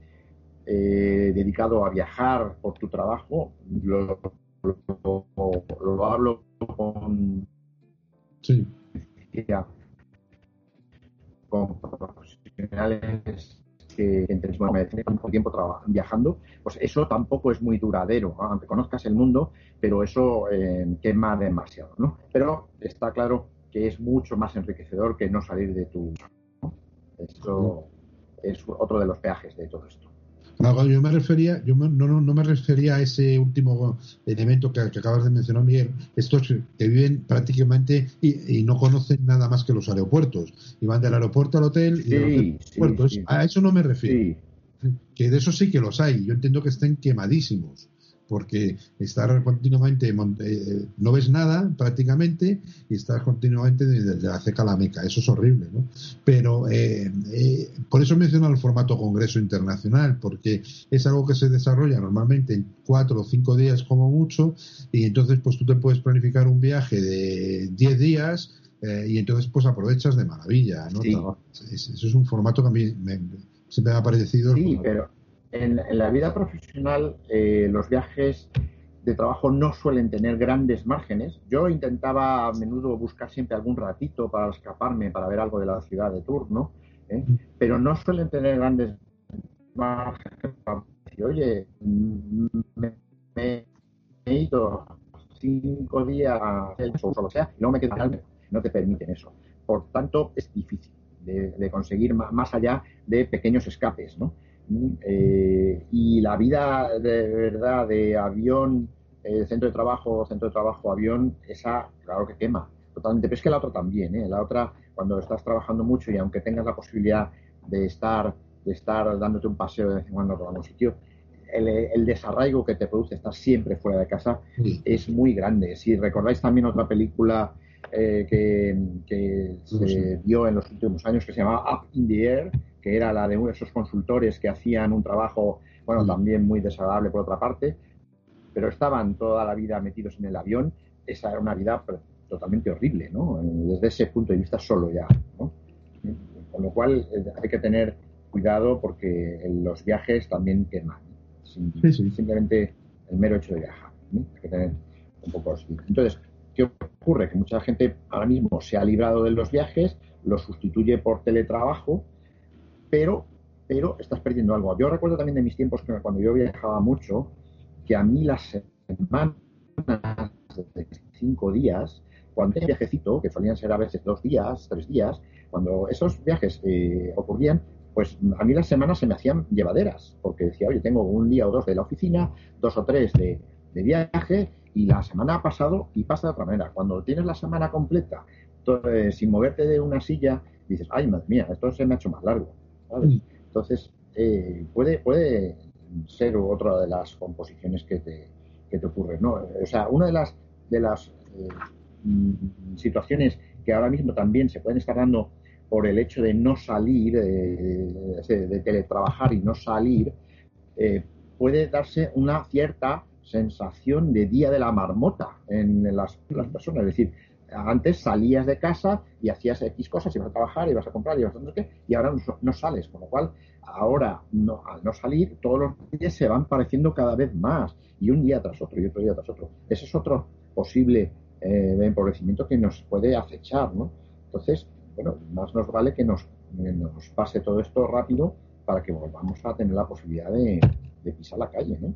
eh, dedicado a viajar por tu trabajo, lo, lo, hablo con, sí. con profesionales que entre mucho tiempo viajando, pues eso tampoco es muy duradero, aunque conozcas el mundo, pero eso eh, quema demasiado, ¿no? Pero está claro que es mucho más enriquecedor que no salir de tu... Eso es otro de los peajes de todo esto. No, yo me refería, yo no, no, me refería a ese último elemento que, acabas de mencionar, Miguel, estos que viven prácticamente y, no conocen nada más que los aeropuertos, y van del aeropuerto al hotel y del aeropuerto. A eso no me refiero. Que de eso sí que los hay. Yo entiendo que estén quemadísimos porque estar continuamente, eh, no ves nada prácticamente y estás continuamente desde la ceca a la meca. Eso es horrible, ¿no? Pero eh, eh, por eso menciono el formato Congreso Internacional, porque es algo que se desarrolla normalmente en cuatro o cinco días como mucho y entonces pues tú te puedes planificar un viaje de diez días y entonces pues aprovechas de maravilla, ¿no? Eso es un formato que a mí me, siempre me ha parecido... Sí, pero en, la vida profesional eh, los viajes de trabajo no suelen tener grandes márgenes. Yo intentaba a menudo buscar siempre algún ratito para escaparme, para ver algo de la ciudad de turno, ¿eh? pero no suelen tener grandes márgenes. Oye, me, he ido cinco días o lo sea, y no me quedo no te permiten eso. Por tanto, es difícil de, conseguir más allá de pequeños escapes, ¿no? Eh, y la vida de verdad de avión, eh, centro de trabajo, centro de trabajo, avión, esa, claro que quema totalmente. Pero es que la otra también, ¿eh? La otra, cuando estás trabajando mucho y aunque tengas la posibilidad de estar, de estar dándote un paseo de vez en cuando por algún sitio, el, desarraigo que te produce estar siempre fuera de casa es muy grande. Si recordáis también otra película eh, que, se vio en los últimos años que se llamaba Up in the Air, que era la de esos consultores que hacían un trabajo, bueno, también muy desagradable por otra parte, pero estaban toda la vida metidos en el avión. Esa era una vida totalmente horrible, ¿no? Desde ese punto de vista solo ya, ¿no? Con lo cual eh, hay que tener cuidado porque los viajes también queman. Simplemente el mero hecho de viajar. Hay que tener un poco. Entonces, ¿qué ocurre? Que mucha gente ahora mismo se ha librado de los viajes, lo sustituye por teletrabajo, pero, pero estás perdiendo algo. Yo recuerdo también de mis tiempos que cuando yo viajaba mucho, que a mí las semanas de cinco días, cuando tenía viajecito, que solían ser a veces dos días, tres días, cuando esos viajes eh, ocurrían, pues a mí las semanas se me hacían llevaderas, porque decía, oye, tengo un día o dos de la oficina, dos o tres de, viaje, y la semana ha pasado y pasa de otra manera. Cuando tienes la semana completa, eh, sin moverte de una silla, dices, ay, madre mía, esto se me ha hecho más largo. Entonces, eh, puede, puede ser otra de las composiciones que te, que te ocurren. ¿no? O sea, una de las, de las mm, situaciones que ahora mismo también se pueden estar dando por el hecho de no salir, de teletrabajar y no salir, eh, puede darse una cierta sensación de día de la marmota en las, las, personas. Es decir, antes salías de casa y hacías X cosas, ibas a trabajar, ibas a comprar, ibas a no qué, y ahora no, sales. Con lo cual, ahora, no, al no salir, todos los días se van pareciendo cada vez más, y un día tras otro, y otro día tras otro. Ese es otro posible eh, empobrecimiento que nos puede acechar, ¿no? Entonces, bueno, más nos vale que nos, nos pase todo esto rápido para que volvamos a tener la posibilidad de, pisar la calle, ¿no?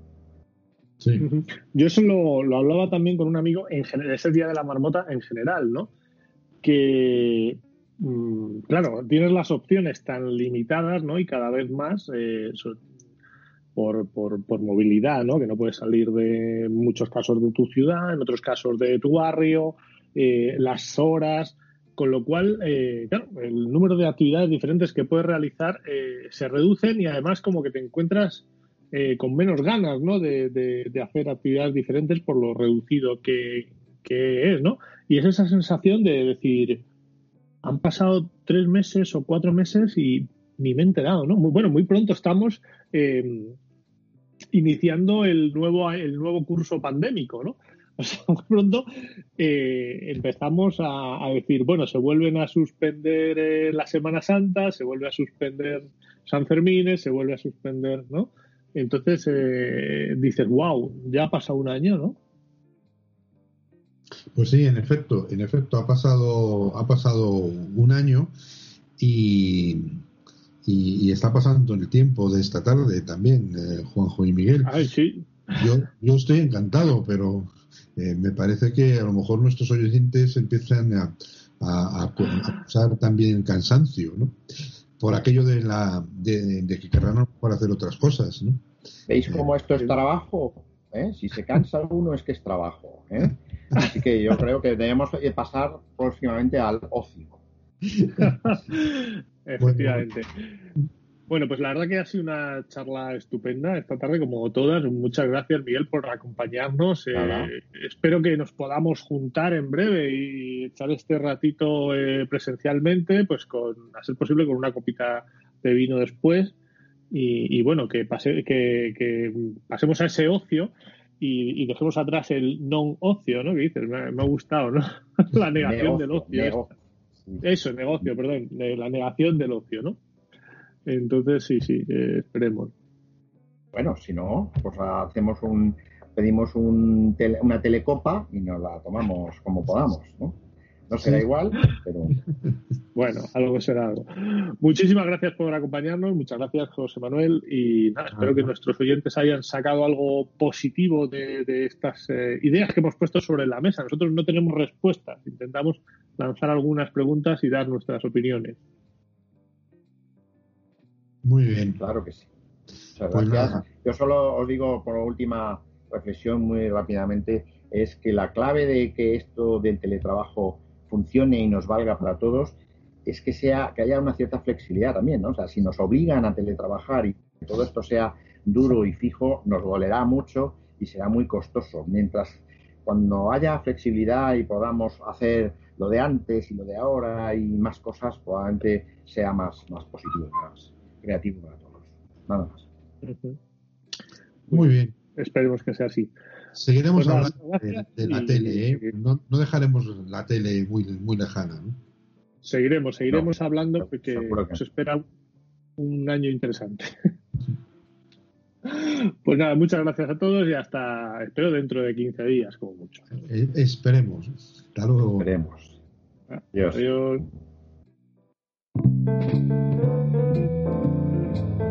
Yo eso lo, hablaba también con un amigo en general, ese día de la marmota en general, ¿no? Que, mm, claro, tienes las opciones tan limitadas, ¿no? Y cada vez más eh, por, por, por, movilidad, ¿no? Que no puedes salir de muchos casos de tu ciudad, en otros casos de tu barrio, eh, las horas, con lo cual, eh, claro, el número de actividades diferentes que puedes realizar eh, se reducen y además como que te encuentras eh, con menos ganas, ¿no? De, hacer actividades diferentes por lo reducido que, es, ¿no? Y es esa sensación de decir, han pasado tres meses o cuatro meses y ni me he enterado, ¿no? Muy, bueno, muy pronto estamos iniciando el nuevo, el nuevo curso pandémico, ¿no? (laughs) pronto eh, empezamos a, decir, bueno, se vuelven a suspender eh, la Semana Santa, se vuelve a suspender San Fermín, se vuelve a suspender, ¿no? Entonces eh, dices, wow, ya ha pasado un año, ¿no? Pues sí, en efecto, en efecto, ha pasado, ha pasado un año y, y, está pasando el tiempo de esta tarde también, Juanjo y Miguel. Ay, sí. Yo, yo estoy encantado, pero eh, me parece que a lo mejor nuestros oyentes empiezan a, a, usar también el cansancio, ¿no? Por aquello de, la, de, que querrán por hacer otras cosas, ¿no? ¿Veis eh, cómo esto es trabajo? ¿Eh? Si se cansa uno es que es trabajo. ¿eh? Así que yo creo que debemos pasar próximamente al ocio. (laughs) Efectivamente. Bueno, pues la verdad que ha sido una charla estupenda esta tarde, como todas. Muchas gracias, Miguel, por acompañarnos. Eh, espero que nos podamos juntar en breve y echar este ratito eh, presencialmente, pues con, a ser posible, con una copita de vino después. Y, bueno, que, pase, que, pasemos a ese ocio y, dejemos atrás el non-ocio, ¿no? Que dices, me, ha gustado, ¿no? (laughs) la negación del ocio. Eso, negocio, perdón, la negación del ocio, ¿no? Entonces, sí, sí, eh, esperemos. Bueno, si no, pues hacemos un, pedimos un una telecopa y nos la tomamos como podamos, ¿no? No será igual, pero. (laughs) Bueno, algo será algo. Muchísimas gracias por acompañarnos, muchas gracias, José Manuel, y nada, espero que nuestros oyentes hayan sacado algo positivo de, estas eh, ideas que hemos puesto sobre la mesa. Nosotros no tenemos respuestas, intentamos lanzar algunas preguntas y dar nuestras opiniones. Muy bien. Claro que sí. Pues Yo solo os digo por última reflexión muy rápidamente, es que la clave de que esto del teletrabajo funcione y nos valga para todos es que sea que haya una cierta flexibilidad también, ¿no? O sea, si nos obligan a teletrabajar y que todo esto sea duro y fijo, nos dolerá mucho y será muy costoso. Mientras cuando haya flexibilidad y podamos hacer lo de antes y lo de ahora y más cosas, probablemente sea más, más positivo creativo para todos. Nada más. Muy bien. Esperemos que sea así. Seguiremos pues hablando de, la tele, ¿eh? no, dejaremos la tele muy, muy lejana. ¿no? Seguiremos, seguiremos hablando porque nos espera un año interesante. (laughs) Pues nada, muchas gracias a todos y hasta, espero, dentro de 15 días, como mucho. Eh, esperemos. Hasta luego. Esperemos. Adiós. Adiós. Thank you.